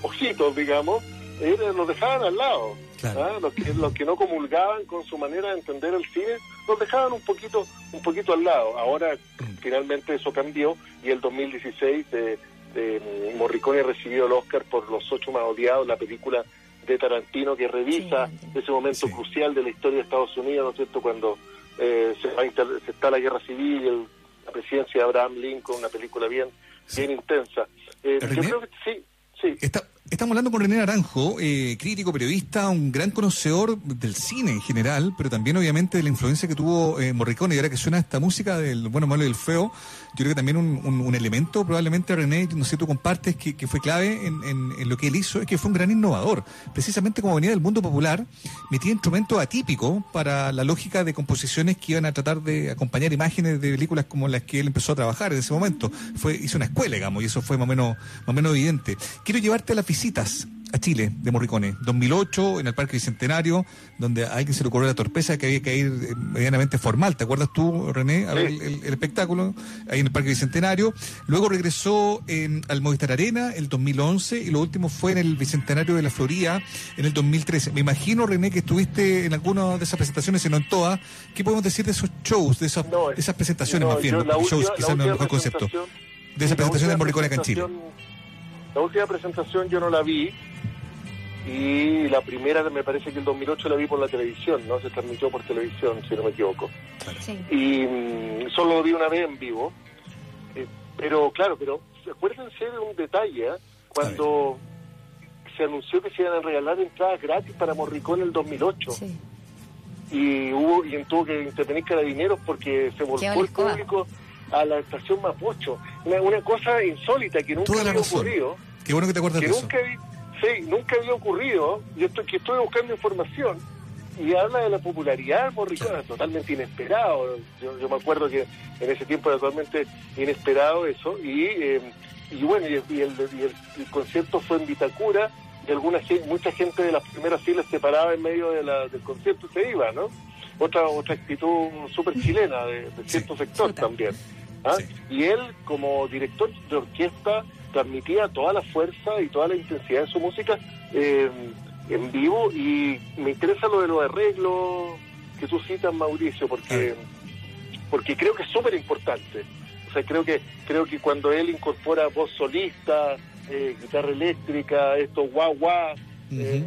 K: ojitos digamos eh, los dejaban al lado
C: Claro.
K: ¿ah? los que los que no comulgaban con su manera de entender el cine los dejaban un poquito un poquito al lado ahora finalmente eso cambió y el 2016 de, de, mm, Morricone recibió el Oscar por Los ocho más odiados la película de Tarantino que revisa
D: Sí,
K: ese momento
C: Sí.
K: crucial de la historia de Estados Unidos ¿no es cierto? cuando eh, se, va a inter- se está la guerra civil el- la presidencia de Abraham Lincoln, una película bien, bien intensa. Eh, yo creo que sí, sí.
C: Está- estamos hablando con René Naranjo, eh, crítico, periodista, un gran conocedor del cine en general, pero también obviamente de la influencia que tuvo eh, Morricone. Y ahora que suena esta música del bueno, malo y el feo, yo creo que también un, elemento, probablemente René, no sé, tú compartes, que, fue clave en, lo que él hizo, es que fue un gran innovador. Precisamente como venía del mundo popular, metía instrumentos atípicos para la lógica de composiciones que iban a tratar de acompañar imágenes de películas como las que él empezó a trabajar en ese momento. Fue, hizo una escuela, digamos, y eso fue más o menos, más o menos evidente. Quiero llevarte a las visitas a Chile de Morricone, 2008 en el Parque Bicentenario, donde a alguien se le ocurrió la torpeza que había que ir eh, medianamente formal. ¿Te acuerdas tú, René, a ver el, el- el espectáculo ahí en el Parque Bicentenario? Luego regresó eh, al Movistar Arena el 2011 y lo último fue en el Bicentenario de la Florida en el 2013. Me imagino, René, que estuviste en alguna de esas presentaciones, si no en todas. ¿Qué podemos decir de esos shows, de esas,
K: No,
C: de esas presentaciones
K: no,
C: más bien?
K: yo la
C: shows quizás no es el mejor concepto. De esa presentación de Morricone acá en Chile.
K: La última presentación yo no la vi y la primera me parece que el 2008 la vi por la televisión, ¿no? Se transmitió por televisión, si no me equivoco.
D: Sí.
K: y mm, solo lo vi una vez en vivo. Eh, pero claro, pero acuérdense de un detalle, ¿eh? cuando se anunció que se iban a regalar entradas gratis para Morricone en el 2008
D: Sí.
K: y hubo y tuvo que intervenir carabineros porque se volcó el público a la estación Mapocho. Una, una cosa insólita que nunca había
C: razón.
K: ocurrido
C: Qué bueno que te acuerdas
K: que
C: de eso.
K: nunca, sí, nunca había ocurrido. Yo estoy, que estoy buscando información y habla de la popularidad de Morricone, totalmente inesperado. Yo, yo me acuerdo que en ese tiempo era totalmente inesperado eso. Y, eh, y bueno, y, el, y el- y el- el concierto fue en Vitacura y alguna mucha gente de las primeras filas se paraba en medio de la- del concierto y se iba, ¿no? Otra, otra actitud súper chilena de, de cierto sector también. ¿ah?
C: Sí.
K: Y él, como director de orquesta, transmitía toda la fuerza y toda la intensidad de su música eh, en vivo. Y me interesa lo de los arreglos que tú citas, Mauricio, porque, porque creo que es súper importante. O sea, creo que, creo que cuando él incorpora voz solista, eh, guitarra eléctrica, estos guau guau, eh,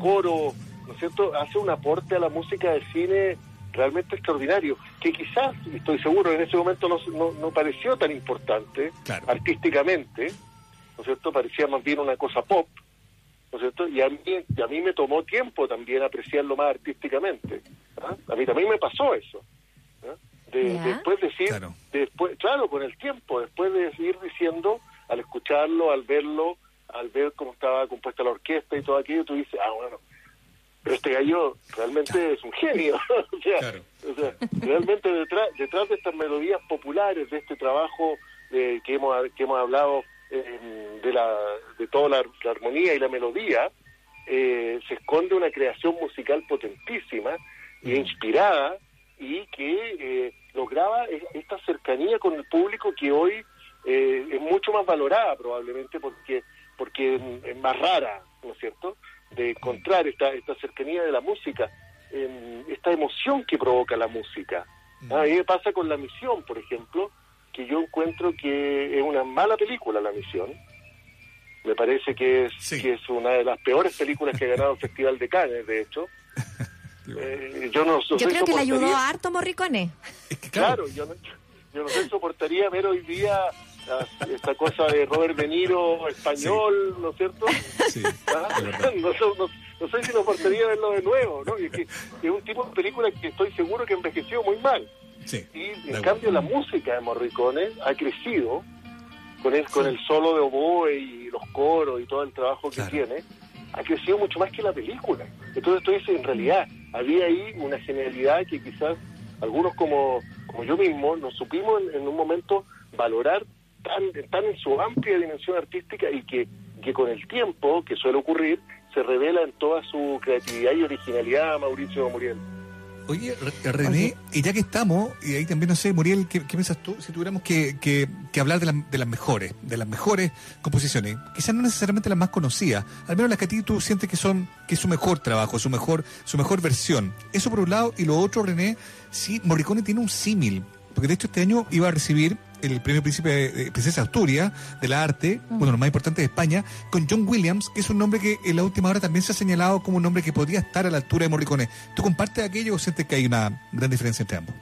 K: coro, ¿no es cierto? Hace un aporte a la música de cine realmente extraordinario, que quizás, estoy seguro, en ese momento no, no, no pareció tan importante
C: Claro.
K: artísticamente, ¿no es cierto? Parecía más bien una cosa pop, ¿no es cierto? Y a mí, y a mí me tomó tiempo también apreciarlo más artísticamente. ¿ah? A mí también me pasó eso. ¿ah? De, después decir,
C: Claro.
K: después, claro, con el tiempo, después de ir diciendo, al escucharlo, al verlo, al ver cómo estaba compuesta la orquesta y todo aquello, tú dices, ah, bueno, pero este gallo realmente es un genio. o, sea,
C: Claro.
K: o sea, realmente detrás, detrás de estas melodías populares, de este trabajo eh, que, hemos, que hemos hablado eh, de, la, de toda la, la armonía y la melodía, eh, se esconde una creación musical potentísima e inspirada y que eh, lograba e- esta cercanía con el público que hoy eh, es mucho más valorada probablemente porque porque es más rara, ¿no es cierto?, de encontrar esta, esta cercanía de la música, esta emoción que provoca la música. A mí me pasa con La Misión, por ejemplo, que yo encuentro que es una mala película La Misión, Me parece que es,
C: Sí.
K: que es una de las peores películas que ha ganado el Festival de Cannes, de hecho. Eh, yo no,
D: Yo creo que le ayudó
K: soportaría-
D: harto Morricone.
C: Es que claro,
K: Claro, yo no, yo no sé si soportaría ver hoy día ah, esta cosa de Robert De Niro español, ¿no es cierto?
C: sí,
K: Ah, no, sé- no- no sé si me importaría verlo de nuevo, ¿no? Y es, que es un tipo de película que estoy seguro que envejeció muy mal.
C: Sí,
K: Y en cambio la música de Morricone ha crecido con el, con el solo de oboe y los coros y todo el trabajo que
C: Claro.
K: tiene, ha crecido mucho más que la película. Entonces tú dices, en realidad, había ahí una genialidad que quizás algunos como, como yo mismo nos supimos en, en un momento valorar tan, tan en su amplia dimensión artística y que, que con el tiempo, que suele ocurrir, se revela en toda su creatividad y originalidad Mauricio Muriel.
C: Oye, Re- René, y ya que estamos, y ahí también no sé, Muriel, ¿qué, qué piensas tú? Si tuviéramos que, que- que hablar de, la- de las mejores, de las mejores composiciones, quizás no necesariamente las más conocidas, al menos las que a ti tú sientes que son que es su mejor trabajo, su mejor su mejor versión. Eso por un lado, y lo otro, René, sí, Morricone tiene un símil, porque de hecho este año iba a recibir el premio Príncipe de Princesa Asturias de la arte, bueno, lo más importante de España, con John Williams, que es un nombre que en la última hora también se ha señalado como un nombre que podría estar a la altura de Morricone. ¿Tú compartes aquello o sientes que hay una gran diferencia entre ambos?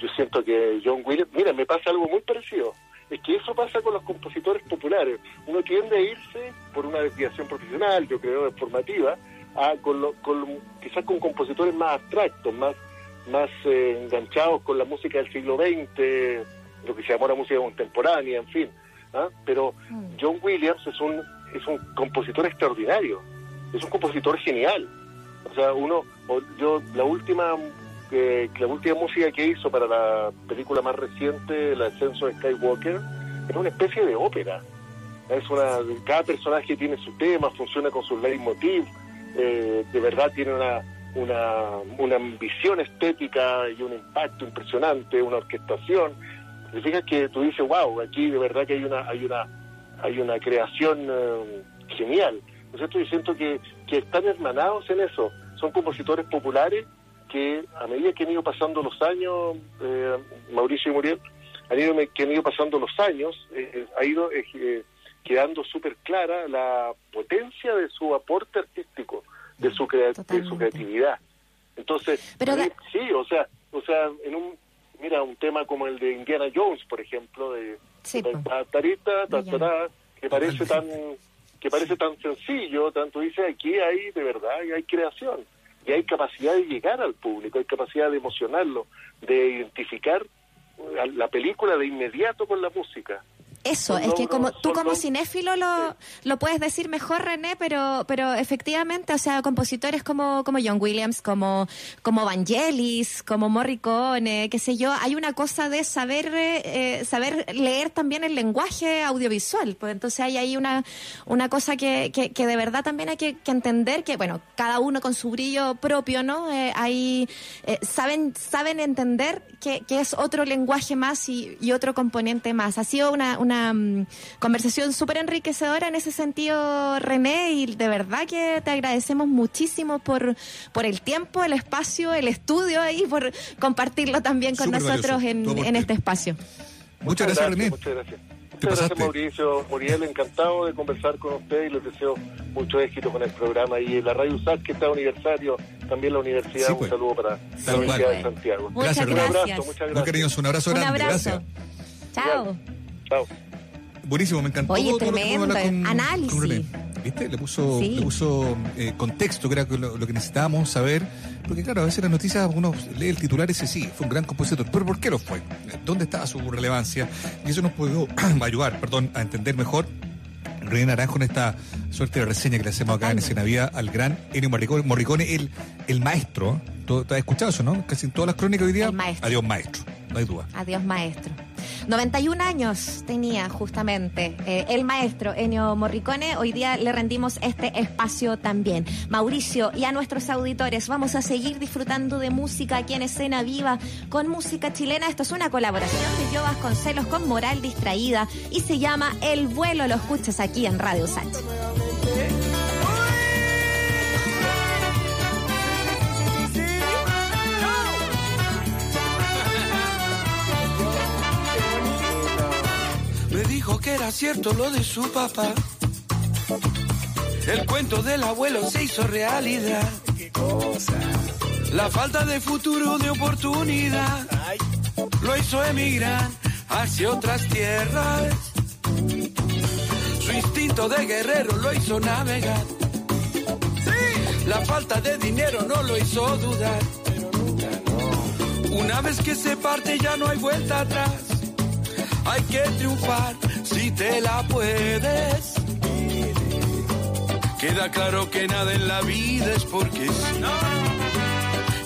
K: Yo siento que John Williams, mira, me pasa algo muy parecido. Es que eso pasa con los compositores populares. Uno tiende a irse por una desviación profesional, yo creo, formativa, a con lo- con quizás con compositores más abstractos, más, más eh, enganchados con la música del siglo XX, lo que se llamó la música contemporánea, en fin. ¿ah? Pero John Williams es un, es un compositor extraordinario, es un compositor genial. O sea, uno, yo, la última que la última música que hizo para la película más reciente, El ascenso de Skywalker, es una especie de ópera. Es una, cada personaje tiene su tema, funciona con sus leitmotiv, eh, de verdad tiene una, una, una ambición estética y un impacto impresionante, una orquestación. Te fijas que tú dices, wow, aquí de verdad que hay una, hay una, hay una creación eh, genial. ¿No es cierto? Y siento que, que están hermanados en eso. Son compositores populares que a medida que han ido pasando los años, eh, Mauricio y Muriel, han ido, que han ido pasando los años, eh, ha ido eh, eh, quedando súper clara la potencia de su aporte artístico, de su, crea- de su creatividad. Entonces,
D: Pero
K: sí, o sea, o sea, en un, mira, un tema como el de Indiana Jones, por ejemplo, de
D: Sí,
K: tarita, que parece tan que parece tan sencillo, tanto dice aquí hay de verdad y hay creación y hay capacidad de llegar al público, hay capacidad de emocionarlo, de identificar eh, la película de inmediato con la música.
D: Eso, es que como tú como cinéfilo lo, lo puedes decir mejor, René, pero pero efectivamente, o sea, compositores como como John Williams, como como Vangelis, como Morricone, qué sé yo, hay una cosa de saber eh, saber leer también el lenguaje audiovisual, pues entonces hay ahí una una cosa que, que, que de verdad también hay que, que entender que bueno, cada uno con su brillo propio, ¿no? Eh, hay eh, saben saben entender que, que es otro lenguaje más y, y otro componente más. Ha sido una, una mm, conversación súper enriquecedora en ese sentido, René, y de verdad que te agradecemos muchísimo por, por el tiempo, el espacio, el estudio ahí, por compartirlo también con
C: Súper
D: nosotros
C: valioso,
D: en, en este espacio.
C: Muchas gracias, René.
K: Muchas gracias. Muchas Mauricio. Muriel, encantado de conversar con usted y les deseo mucho éxito con el programa. Y la Radio USAC, que está aniversario, también la universidad,
C: Sí,
K: un
C: pues.
K: saludo para
C: Tal
K: la Universidad
C: cual.
K: de Santiago.
D: Muchas
C: Gracias,
K: Un abrazo, muchas
C: un abrazo
D: Un abrazo.
C: gracias.
D: Chao.
C: Buenísimo, me encantó.
D: Oye,
C: todo lo que
D: tremendo, análisis.
C: con René. ¿Viste? Le puso,
D: Sí.
C: le puso eh, contexto, que era lo, lo que necesitábamos saber. Porque, claro, a veces las noticias uno lee el titular y dice, sí, fue un gran compositor. Pero ¿por qué lo fue? ¿Dónde estaba su relevancia? Y eso nos puede ayudar, perdón, a entender mejor. René Naranjo en esta suerte de reseña que le hacemos acá en Escena Vía al gran Ennio Morricone, Morricone, el, el maestro. ¿Tú, tú has escuchado eso, no? Casi en todas las crónicas hoy día.
D: El maestro.
C: Adiós, maestro.
D: Adiós, maestro. 91 años tenía justamente eh, el maestro Ennio Morricone. Hoy día le rendimos este espacio también. Mauricio y a nuestros auditores, vamos a seguir disfrutando de música aquí en Escena Viva con música chilena. Esto es una colaboración de Yo Vasconcelos con Moral Distraída y se llama El vuelo. Lo escuchas aquí en Radio Sánchez.
E: Dijo que era cierto lo de su papá,
H: El cuento del abuelo se hizo realidad. La falta de futuro, de oportunidad, lo hizo emigrar hacia otras tierras. Su instinto de guerrero lo hizo navegar. La falta de dinero no lo hizo dudar. Una vez que se parte ya no hay vuelta atrás. Hay que triunfar si te la puedes. Queda claro que nada en la vida es porque sí.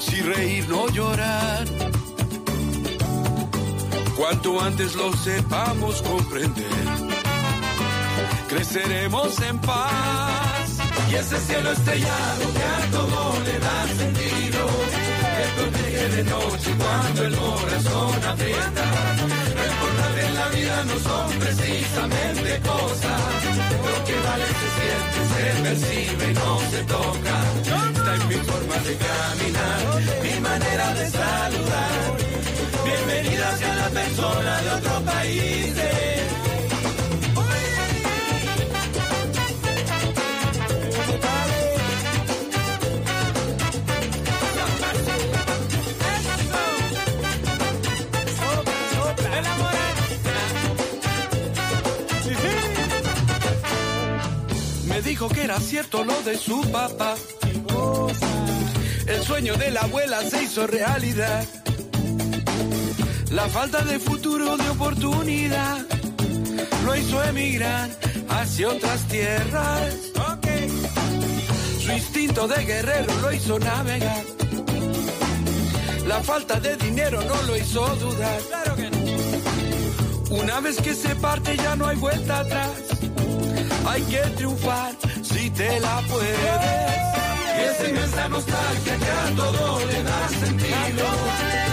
H: Si reír, no llorar. Cuanto antes lo sepamos comprender, creceremos en paz. Y ese cielo estrellado que a todo le da sentido, protege de noche cuando el corazón aprieta. Recordar en la vida no son precisamente cosas, lo que vale se siente, se percibe, no se toca. Está en mi forma de caminar, mi manera de saludar. Bienvenida sea la persona de otro país. Dijo que era cierto lo de su papá. El sueño de la abuela se hizo realidad. La falta de futuro, de oportunidad, lo hizo emigrar hacia otras tierras. Su instinto de guerrero lo hizo navegar. La falta de dinero no lo hizo dudar. Una vez que se parte ya no hay vuelta atrás. Hay que triunfar te la puedes. Y esa inmensa nostalgia que a todo le da sentido.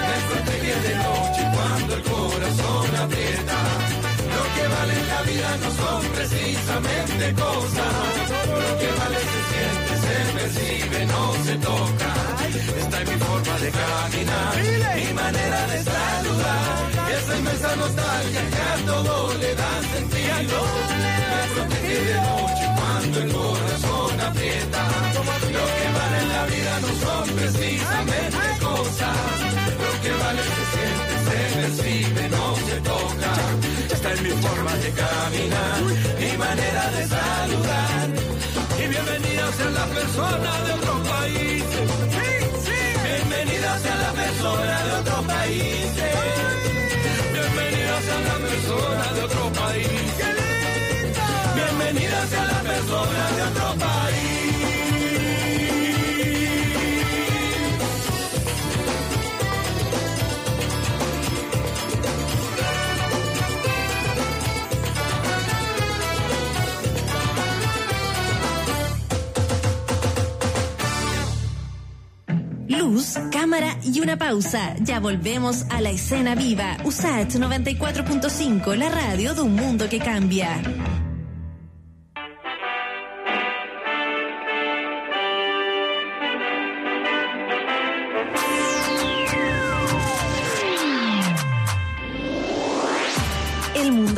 H: Me protege de noche cuando el corazón aprieta. Lo que vale en la vida no son precisamente cosas. Lo que vale se siente, se percibe, no se toca. Está en mi forma de caminar, mi manera de saludar. Esa inmensa nostalgia que a todo le da sentido. Me protege de noche cuando el corazón aprieta. Lo que vale en la vida no son precisamente cosas. Lo que vale se siente, se percibe, no se toca. Está en mi forma de caminar, mi manera de saludar. Y bienvenida sea la persona de otro país. Bienvenida sea la persona de otro país. Bienvenida sea la persona de otro país. Bienvenida sea la persona de otro país.
B: Luz, cámara y una pausa. Ya volvemos a la escena viva. USAT 94.5, la radio de un mundo que cambia.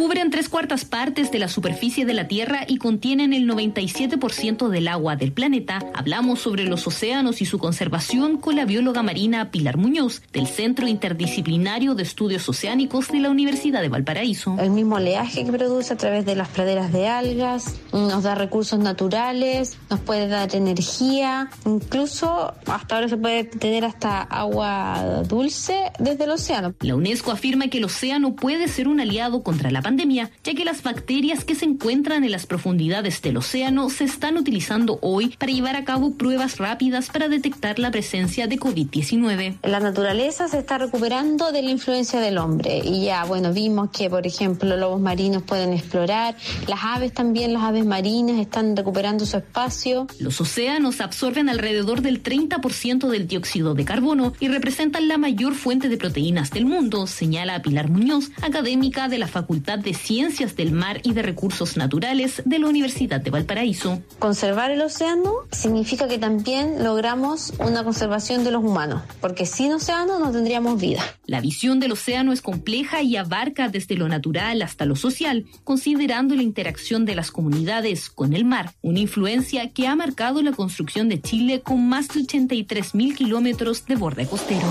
L: Cubren tres cuartas partes de la superficie de la Tierra y contienen el 97% del agua del planeta. Hablamos sobre los océanos y su conservación con la bióloga marina Pilar Muñoz, del Centro Interdisciplinario de Estudios Oceánicos de la Universidad de Valparaíso.
M: El mismo oleaje que produce a través de las praderas de algas, nos da recursos naturales, nos puede dar energía, incluso hasta ahora se puede tener hasta agua dulce desde el océano.
L: La UNESCO afirma que el océano puede ser un aliado contra la pandemia, ya que las bacterias que se encuentran en las profundidades del océano se están utilizando hoy para llevar a cabo pruebas rápidas para detectar la presencia de COVID-19.
M: La naturaleza se está recuperando de la influencia del hombre y ya, bueno, vimos que, por ejemplo, lobos marinos pueden explorar, las aves también, las aves marinas están recuperando su espacio.
L: Los océanos absorben alrededor del 30% del dióxido de carbono y representan la mayor fuente de proteínas del mundo, señala Pilar Muñoz, académica de la Facultad de Ciencias del Mar y de Recursos Naturales de la Universidad de Valparaíso.
M: Conservar el océano significa que también logramos una conservación de los humanos, porque sin océano no tendríamos vida.
L: La visión del océano es compleja y abarca desde lo natural hasta lo social, considerando la interacción de las comunidades con el mar, una influencia que ha marcado la construcción de Chile con más de 83 mil kilómetros de borde costero.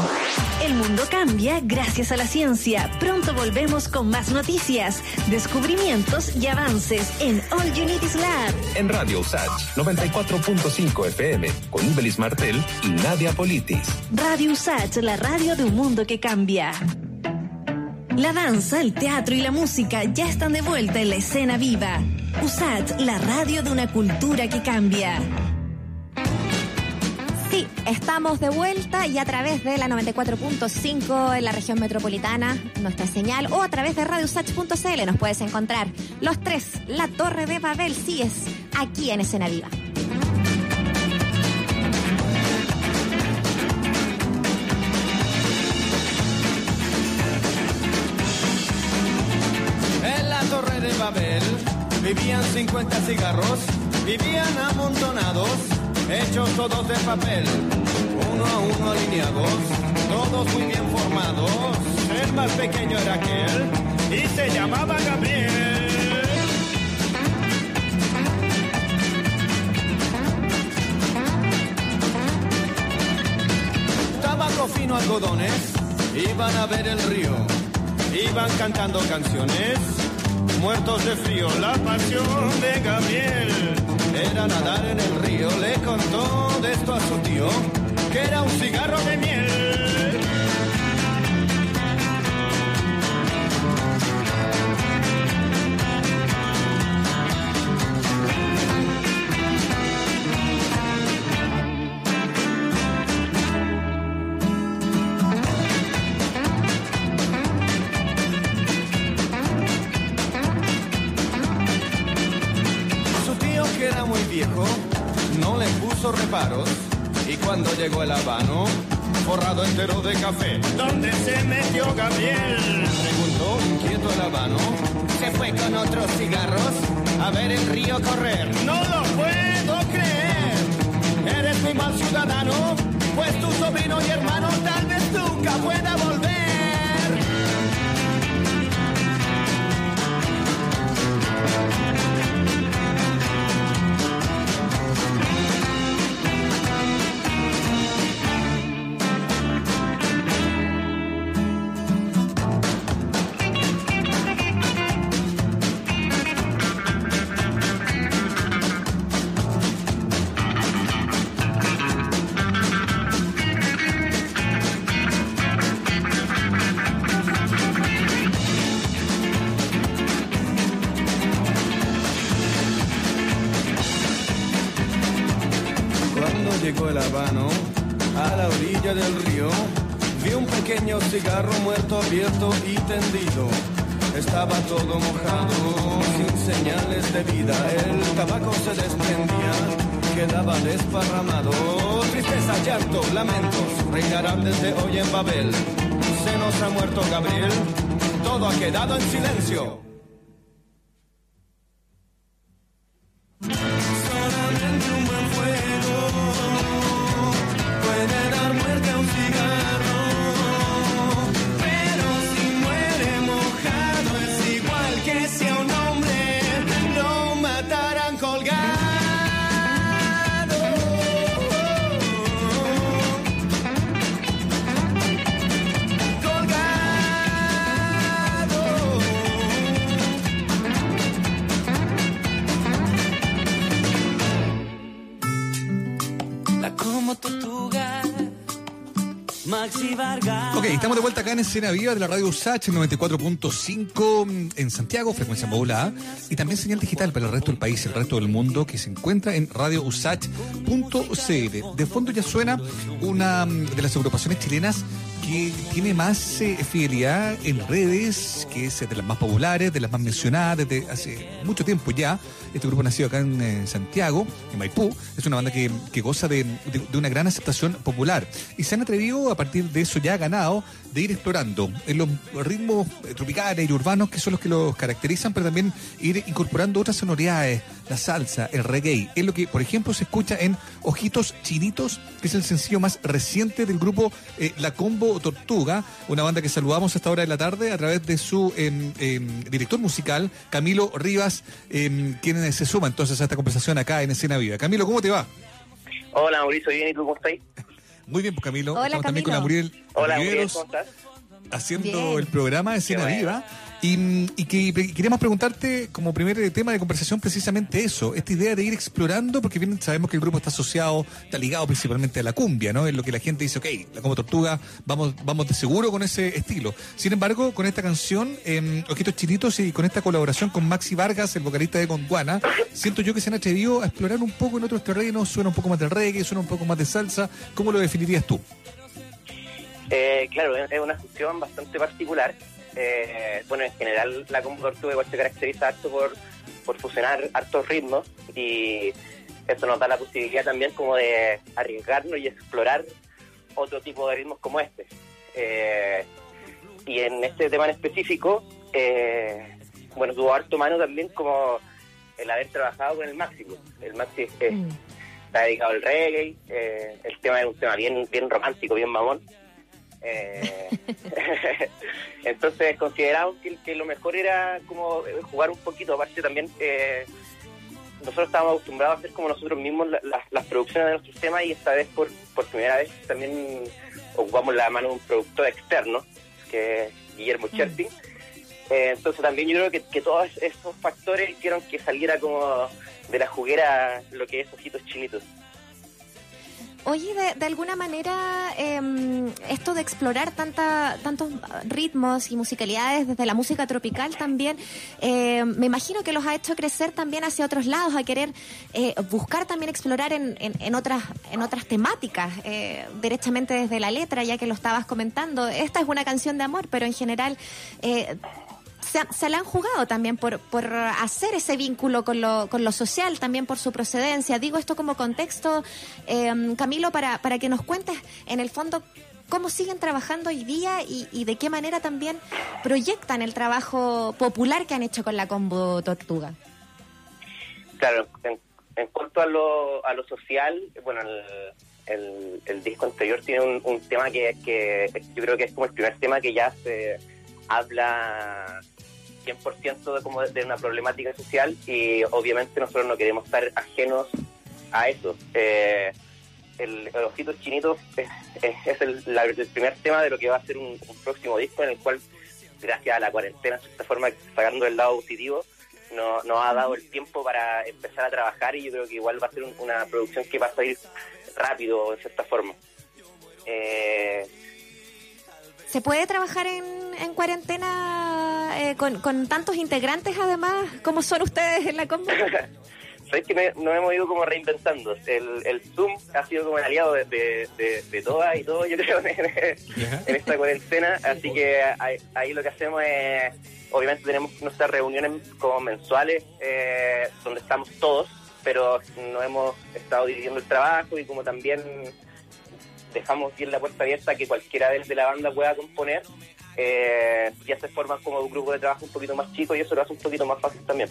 B: El mundo cambia gracias a la ciencia. Pronto volvemos con más noticias, descubrimientos y avances en All You Need Is Lab.
A: En Radio USACH 94.5 FM con Ibelis Martel y Nadia Politis.
B: Radio USACH, la radio de un mundo que cambia. La danza, el teatro y la música ya están de vuelta en la escena viva. USACH, la radio de una cultura que cambia.
D: Estamos de vuelta y a través de la 94.5 en la región metropolitana, nuestra señal, o a través de radiosach.cl nos puedes encontrar. Los tres, la Torre de Babel, sí es aquí en Escena Viva.
N: En la torre de Babel vivían 50 cigarros, vivían amontonados, hechos todos de papel, uno a uno alineados, todos muy bien formados. El más pequeño era aquel y se llamaba Gabriel. Tabaco fino algodones, iban a ver el río, iban cantando canciones, muertos de frío, la pasión de Gabriel. Era nadar en el río, le contó de esto a su tío, que era un cigarro de miel. El habano, forrado entero de café, ¿dónde se metió Gabriel? Preguntó inquieto el habano. Se fue con otros cigarros a ver el río correr. No lo puedo creer. Eres muy mal ciudadano, pues tu sobrino y hermano tal vez nunca pueda volver. Babel. Se nos ha muerto Gabriel, todo ha quedado en silencio.
C: En Escena Viva de la radio USACH 94.5 en Santiago, frecuencia modulada, y también señal digital para el resto del país y el resto del mundo que se encuentra en radiousach.cl. De fondo ya suena una de las agrupaciones chilenas que tiene más eh, fidelidad en redes, que es de las más populares, de las más mencionadas desde hace mucho tiempo ya. Este grupo nacido acá en eh, Santiago, en Maipú, es una banda que, goza de, una gran aceptación popular. Y se han atrevido, a partir de eso ya ganado, de ir explorando en los ritmos eh, tropicales y urbanos que son los que los caracterizan, pero también ir incorporando otras sonoridades, la salsa, el reggae. Es lo que, por ejemplo, se escucha en Ojitos Chinitos, que es el sencillo más reciente del grupo eh, La Combo Tortuga, una banda que saludamos a esta hora de la tarde a través de su em, em, director musical, Camilo Rivas, em, quien se suma entonces a esta conversación acá en Escena Viva. Camilo, ¿cómo te va?
O: Hola Mauricio, bien, ¿y tú cómo estás?
C: Muy bien, pues Camilo.
O: Hola,
C: Estamos también con
O: Camilo.
C: Muriel
O: Hola Muriel. ¿cómo estás?
C: haciendo
O: Bien.
C: el programa de Escena. Viva. Y, y que queremos preguntarte como primer tema de conversación precisamente eso, esta idea de ir explorando, porque sabemos que el grupo está asociado, está ligado principalmente a la cumbia, ¿no? Es lo que la gente dice, ok, la como tortuga, vamos, vamos de seguro con ese estilo. Sin embargo, con esta canción, eh, Ojitos Chinitos y con esta colaboración con Maxi Vargas, el vocalista de Gondwana, siento yo que se han atrevido a explorar un poco en otros terrenos, suena un poco más de reggae, suena un poco más de salsa. ¿Cómo lo definirías tú?
O: Eh, claro, es una fusión bastante particular. Eh, bueno, en general la combo tortuga igual se caracteriza harto por, por fusionar hartos ritmos y eso nos da la posibilidad también como de arriesgarnos y explorar otro tipo de ritmos como este. Eh, y en este tema en específico, eh, bueno, tuvo harto mano también como el haber trabajado con el Máximo. El Maxi es- es- está dedicado al reggae, eh, el tema es un tema bien, bien romántico, bien mamón. Eh, entonces consideramos que, que lo mejor era como jugar un poquito, aparte también eh, nosotros estábamos acostumbrados a hacer como nosotros mismos la- la- las producciones de nuestros temas y esta vez por, por primera vez también ocupamos la mano de un productor externo, que es Guillermo Cherpin. Eh, entonces también yo creo que, que todos esos factores hicieron que saliera como de la juguera lo que es Ojitos Chinitos.
D: Oye, de, de alguna manera, em, esto de explorar tanta, tantos ritmos y musicalidades desde la música tropical también, eh, me imagino que los ha hecho crecer también hacia otros lados, a querer eh, buscar también explorar en, en, en otras, en otras temáticas, eh, derechamente desde la letra, ya que lo estabas comentando. Esta es una canción de amor, pero en general... se, se la han jugado también por, por hacer ese vínculo con lo, con lo social, también por su procedencia. Digo esto como contexto, eh, Camilo, para, para que nos cuentes en el fondo cómo siguen trabajando hoy día y, y de qué manera también proyectan el trabajo popular que han hecho con la Combo Tortuga.
O: Claro, en, en cuanto a lo, a lo social, bueno, el, el, el disco anterior tiene un, un tema que, que yo creo que es como el primer tema que ya se habla 100% de, como de una problemática social y obviamente nosotros no queremos estar ajenos a eso. Eh, el, el Ojitos Chinitos es, el, primer tema de lo que va a ser un, próximo disco en el cual, gracias a la cuarentena, de esta forma, sacando el lado positivo, no- nos ha dado el tiempo para empezar a trabajar y yo creo que igual va a ser un- una producción que va a salir rápido, de cierta forma. Eh,
D: ¿Se puede trabajar en, en cuarentena eh, con, con tantos integrantes además como son ustedes en la Combo?
O: Sabes que me- nos hemos ido como reinventando. El, el Zoom ha sido como el aliado de, de, de- de todas y todo, yo creo, en, en esta cuarentena. Así que ahí, ahí lo que hacemos es, obviamente tenemos nuestras reuniones como mensuales, eh, donde estamos todos, pero nos hemos estado dividiendo el trabajo y como también dejamos bien la puerta abierta que cualquiera de de la banda pueda componer. Eh, ya se forman como un grupo de trabajo un poquito más chico y eso lo hace un poquito más fácil también.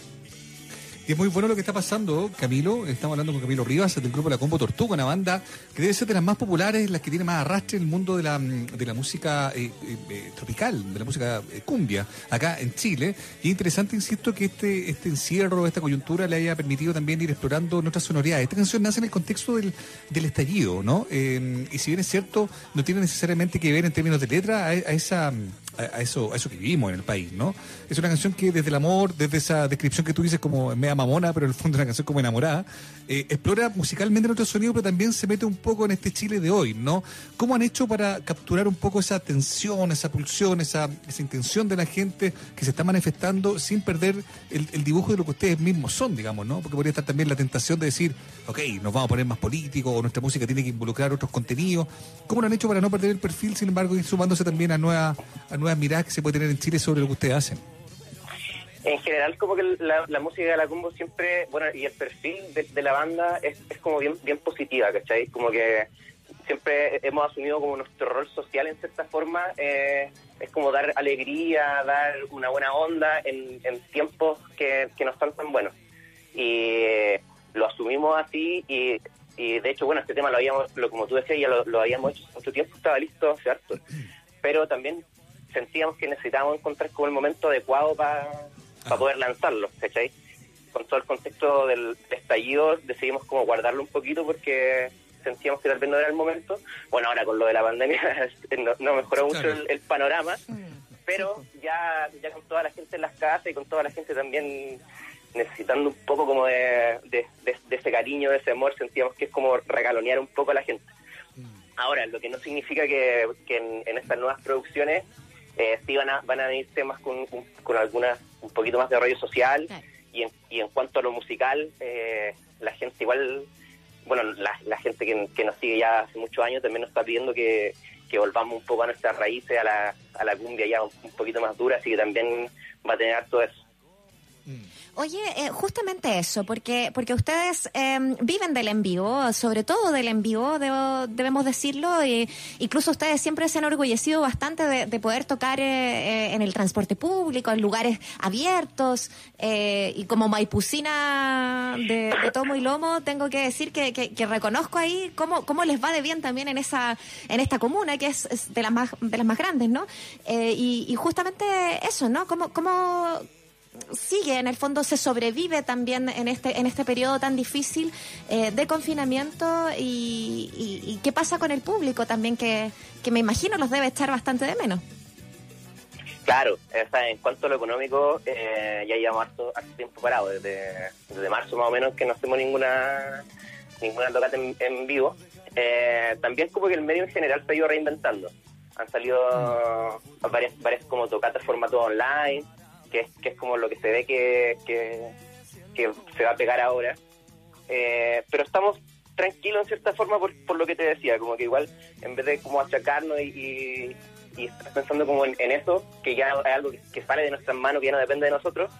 C: Y es muy bueno lo que está pasando, Camilo. Estamos hablando con Camilo Rivas del grupo La Combo Tortuga, una banda que debe ser de las más populares, las que tiene más arrastre en el mundo de la, de la música eh, eh, eh, tropical, de la música cumbia, acá en Chile. Y es interesante, insisto, que este, este encierro, esta coyuntura le haya permitido también ir explorando en otras sonoridades. Esta canción nace en el contexto del, del estallido, ¿no? Y si bien es cierto, no tiene necesariamente que ver en términos de letra a esa a, eso, a eso que vivimos en el país, ¿no? Es una canción que desde el amor, desde esa descripción que tú dices como media mamona, pero en el fondo es una canción como enamorada, eh, explora musicalmente nuestro sonido, pero también se mete un poco en este Chile de hoy, ¿no? ¿Cómo han hecho para capturar un poco esa tensión, esa pulsión, esa, esa intención de la gente que se está manifestando sin perder el, el dibujo de lo que ustedes mismos son, digamos, ¿no? Porque podría estar también la tentación de decir, ok, nos vamos a poner más políticos, o nuestra música tiene que involucrar otros contenidos. ¿Cómo lo han hecho para no perder el perfil, sin embargo, ir sumándose también a nuevas, a nuevas miradas que se puede tener en Chile sobre lo que ustedes hacen?
O: En general, como que la, música de la combo siempre, bueno, y el perfil de, la banda es, como bien, bien positiva, ¿cachai? Como que siempre hemos asumido como nuestro rol social en cierta forma, eh, es como dar alegría, dar una buena onda en, tiempos que, que no están tan buenos. Y eh, lo asumimos así y, de hecho, bueno, este tema lo habíamos, lo, como tú decías, ya lo, habíamos hecho hace mucho tiempo, estaba listo hace pero también sentíamos que necesitábamos encontrar como el momento adecuado para poder lanzarlo, ¿cachai? Con todo el contexto del estallido decidimos como guardarlo un poquito porque sentíamos que tal vez no era el momento. Bueno, ahora con lo de la pandemia no, no mejoró mucho
P: Claro.
O: el, el panorama, pero ya, ya con toda la gente en las casas y con toda la gente también necesitando un poco como de, de, de- de ese cariño, de ese amor, sentíamos que es como regalonear un poco a la gente. Ahora, lo que no significa que, que en, en estas nuevas producciones eh, sí van a, van a venir temas con, un- con algunas un poquito más de rollo social y, en, y en cuanto a lo musical, eh, la gente igual, bueno, la, la gente que, que nos sigue ya hace muchos años también nos está pidiendo que, que volvamos un poco a nuestras raíces, a la, a la cumbia ya un, un poquito más dura, así que también va a tener todo eso.
D: Oye, eh, justamente eso, porque porque ustedes eh, viven del en vivo, sobre todo del en vivo, debemos decirlo, y incluso ustedes siempre se han orgullecido bastante de, de poder tocar eh, eh, en el transporte público, en lugares abiertos, eh, y como maipucina de, de tomo y lomo, tengo que decir que, reconozco ahí cómo, cómo les va de bien también en esa en esta comuna, que es, es de las más de las más grandes, ¿no? Eh, y, y justamente eso, ¿no? ¿Cómo, cómo sigue, en el fondo se sobrevive también en este en este periodo tan difícil eh, de confinamiento y, y- y qué pasa con el público también que, que me imagino los debe echar bastante de menos.
O: Claro, o sea, en cuanto a lo económico, eh, ya llevamos harto, harto tiempo parado, desde, desde marzo más o menos que no hacemos ninguna ninguna tocata en, en vivo. Eh, también como que el medio en general se ha ido reinventando. Han salido varias, varias como tocatas formato online, que es, que es como lo que se ve que, que, se va a pegar ahora. Eh, pero estamos tranquilos en cierta forma por, por lo que te decía, como que igual en vez de como achacarnos y, y, y estar pensando como en, eso, que ya es algo que, que sale de nuestras manos, que ya no depende de nosotros,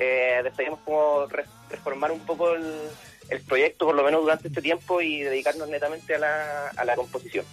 O: eh, decidimos como re- reformar un poco el, el proyecto, por lo menos durante este tiempo, y dedicarnos netamente a la, a la composición.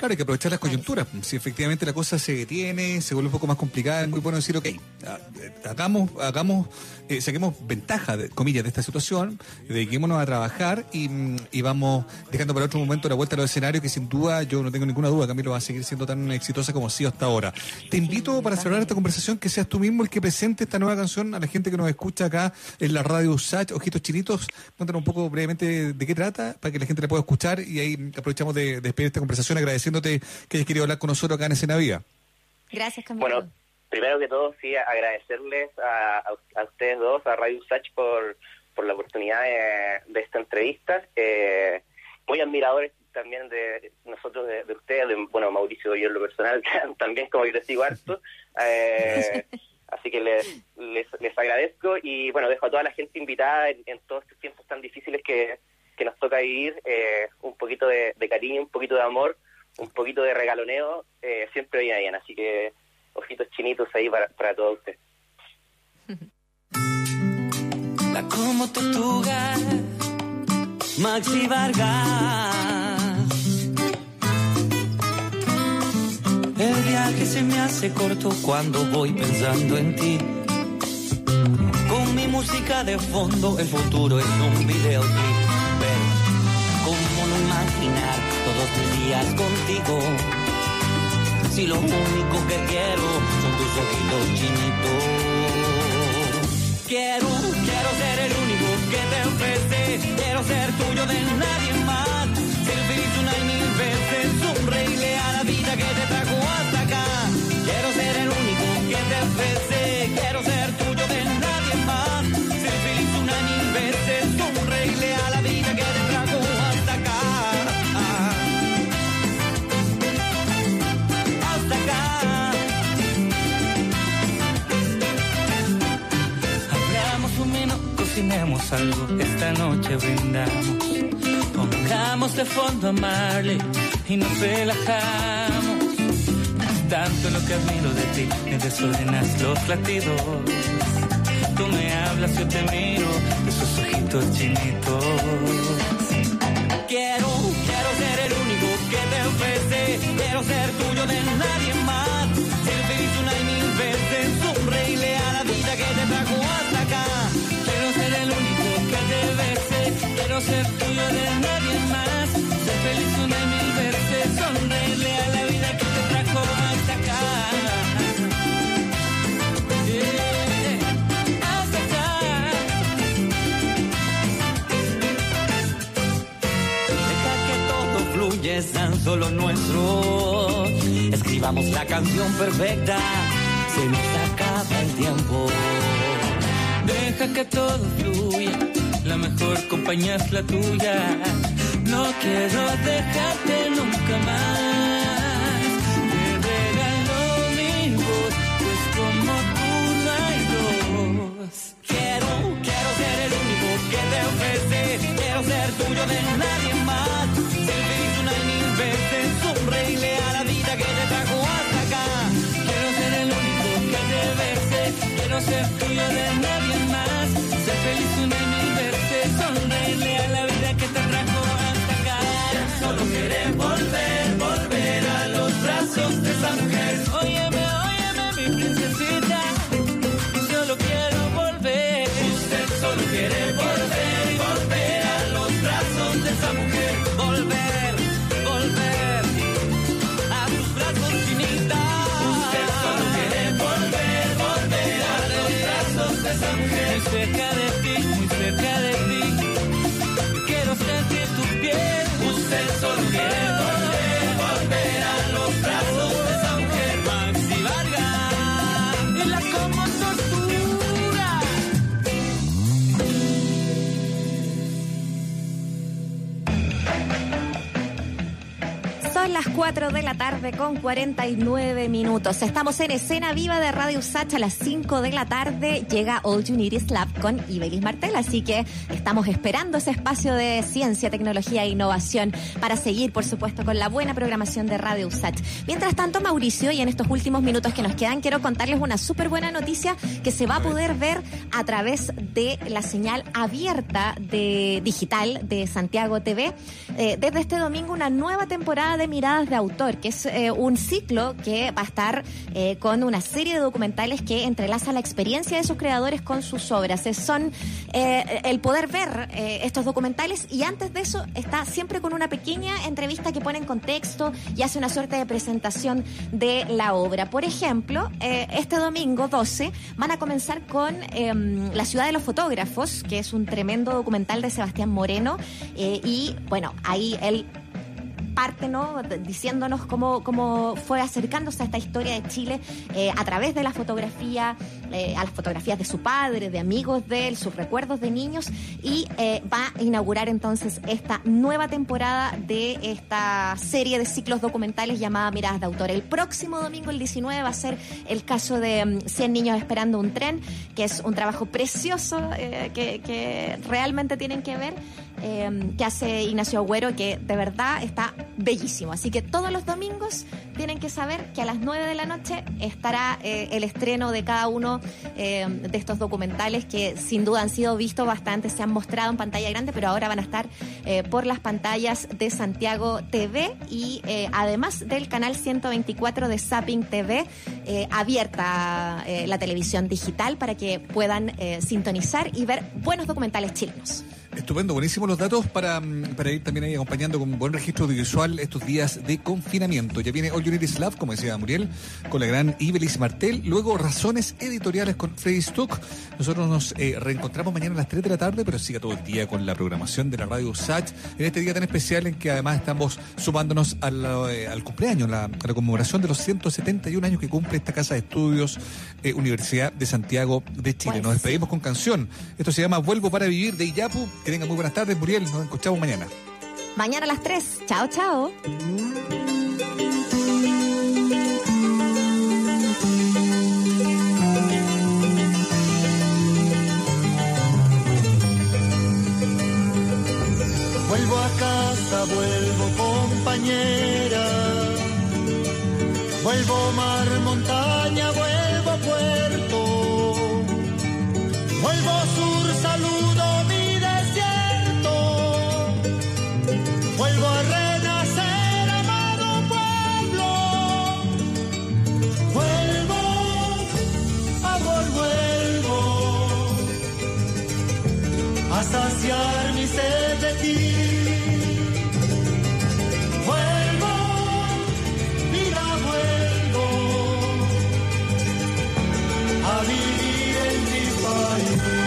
C: Claro, hay que aprovechar las coyunturas. Si efectivamente la cosa se detiene, se vuelve un poco más complicada, es muy bueno decir, ok, ah, eh, hagamos, hagamos, eh, saquemos ventaja, de, comillas, de esta situación, dediquémonos a trabajar y, mm, y vamos dejando para otro momento la vuelta a los escenarios que sin duda, yo no tengo ninguna duda, Camilo va a seguir siendo tan exitosa como ha sido hasta ahora. Te invito para cerrar esta conversación que seas tú mismo el que presente esta nueva canción a la gente que nos escucha acá en la radio USACH, Ojitos Chinitos. Cuéntanos un poco brevemente de qué trata para que la gente la pueda escuchar y ahí aprovechamos de, de despedir esta conversación agradeciéndote que hayas querido hablar con nosotros acá en Escena Viva.
D: Gracias, Camilo.
O: Bueno, primero que todo, sí, agradecerles a, a- a ustedes dos, a Radio Usach, por, por la oportunidad de, de esta entrevista. Eh, muy admiradores también de nosotros, de, de ustedes, de, bueno, Mauricio, yo en lo personal también como que les sigo harto. Eh, así que les, les, les agradezco y bueno, dejo a toda la gente invitada en, en todos estos tiempos tan difíciles que, que nos toca vivir, eh, un poquito de, de cariño, un poquito de amor, un poquito de regaloneo, eh, siempre viene bien. Así que ojitos chinitos ahí para, para todos ustedes.
E: La como tortuga, Maxi Vargas. El viaje se me hace corto cuando voy pensando en ti. Con mi música de fondo, el futuro es un videoclip. Pero, ¿cómo no imaginar todos mis días contigo? Si lo único que quiero son tus ojitos chinitos. Quiero, quiero ser el único que te ofrece. Quiero ser tuyo de nadie más. Ser feliz una y mil veces. Sonreírle a la vida que te
P: algo esta noche brindamos. Pongamos de fondo a y nos relajamos. Tanto lo que admiro de ti, me desordenas los latidos. Tú me hablas, yo te miro, esos ojitos chinitos. Quiero, quiero ser el único que te ofrece, quiero ser tuyo de nadie más. Ser tuyo de nadie más. Ser feliz una y mil veces, sonreírle a la vida que te trajo hasta acá. Yeah, hasta acá. Deja que todo fluya, es tan solo nuestro. Escribamos la canción perfecta, se nos acaba el tiempo. Deja que todo fluya, la mejor compañía es la tuya. No quiero dejarte nunca más. Te regalo mi voz, pues como tú no hay dos. Quiero, quiero ser el único que te ofrece. Quiero ser tuyo de nadie más. Ser feliz una y mil veces. Sonreírle a la vida que te trajo hasta acá. Quiero ser el único que te bese. Quiero ser tuyo de nadie veces.
D: Las 4 de la tarde con 49 minutos. Estamos en escena viva de Radio Sacha a las 5 de la tarde. Llega All You Need Is Lab con Ibelis Martel, así que estamos esperando ese espacio de ciencia, tecnología e innovación para seguir, por supuesto, con la buena programación de Radio USACH. Mientras tanto, Mauricio, y en estos últimos minutos que nos quedan, quiero contarles una súper buena noticia que se va a poder ver a través de la señal abierta de digital de Santiago TV. Eh, desde este domingo, una nueva temporada de De Autor, que es eh, un ciclo que va a estar eh, con una serie de documentales que entrelaza la experiencia de sus creadores con sus obras. Es- son eh, el poder ver estos documentales y antes de eso está siempre con una pequeña entrevista que pone en contexto y hace una suerte de presentación de la obra. Por ejemplo, este domingo 12 van a comenzar con em, La ciudad de los fotógrafos, que es un tremendo documental de Sebastián Moreno y bueno, ahí él parte, ¿no? Diciéndonos cómo, cómo fue acercándose a esta historia de Chile eh, a través de la fotografía, eh, a las fotografías de su padre, de amigos de él, sus recuerdos de niños, y eh, va a inaugurar entonces esta nueva temporada de esta serie de ciclos documentales llamada Miradas de Autor. El próximo domingo, el 19, va a ser el caso de mm, 100 niños esperando un tren, que es un trabajo precioso eh, que, que realmente tienen que ver eh, que hace Ignacio Agüero, que de verdad está bellísimo. Así que todos los domingos tienen que saber que a las 9 de la noche estará eh, el estreno de cada uno eh, de estos documentales que sin duda han sido vistos bastante, se han mostrado en pantalla grande, pero ahora van a estar eh, por las pantallas de Santiago TV y eh, además del canal 124 de Zapping TV, abierta la televisión digital para que puedan sintonizar y ver buenos documentales chilenos.
C: Estupendo, buenísimos los datos para, mm, para ir también ahí acompañando con buen registro audiovisual estos días de confinamiento. Ya viene All You Need Is Love, como decía Muriel, con la gran Ibelis Martel. Luego Razones Editoriales con Freddy Stuck. Nosotros nos eh, reencontramos mañana a las 3 de la tarde, pero siga todo el día con la programación de la radio SAT en este día tan especial en que además estamos sumándonos al, eh, al cumpleaños, la, a la conmemoración de los 171 años que cumple esta casa de estudios eh, Universidad de Santiago de Chile. Nos despedimos con canción. Esto se llama Vuelvo para vivir de Iyapu. Que tengan muy buenas tardes, Muriel. Nos escuchamos mañana.
D: Mañana a las 3. Chao, chao.
Q: Vuelvo a casa, vuelvo compañera. Vuelvo mar, montaña, vuelvo. Saciar mi sed de ti. Vuelvo, vida, vuelvo a vivir en mi país.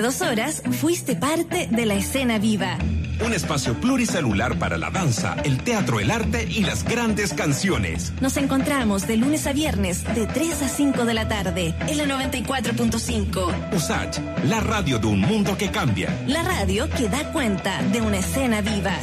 B: Durante dos horas fuiste parte de la escena viva.
A: Un espacio pluricelular para la danza, el teatro, el arte y las grandes canciones.
B: Nos encontramos de lunes a viernes de 3 a 5 de la tarde en la 94.5.
A: USACH, la radio de un mundo que cambia.
B: La radio que da cuenta de una escena viva.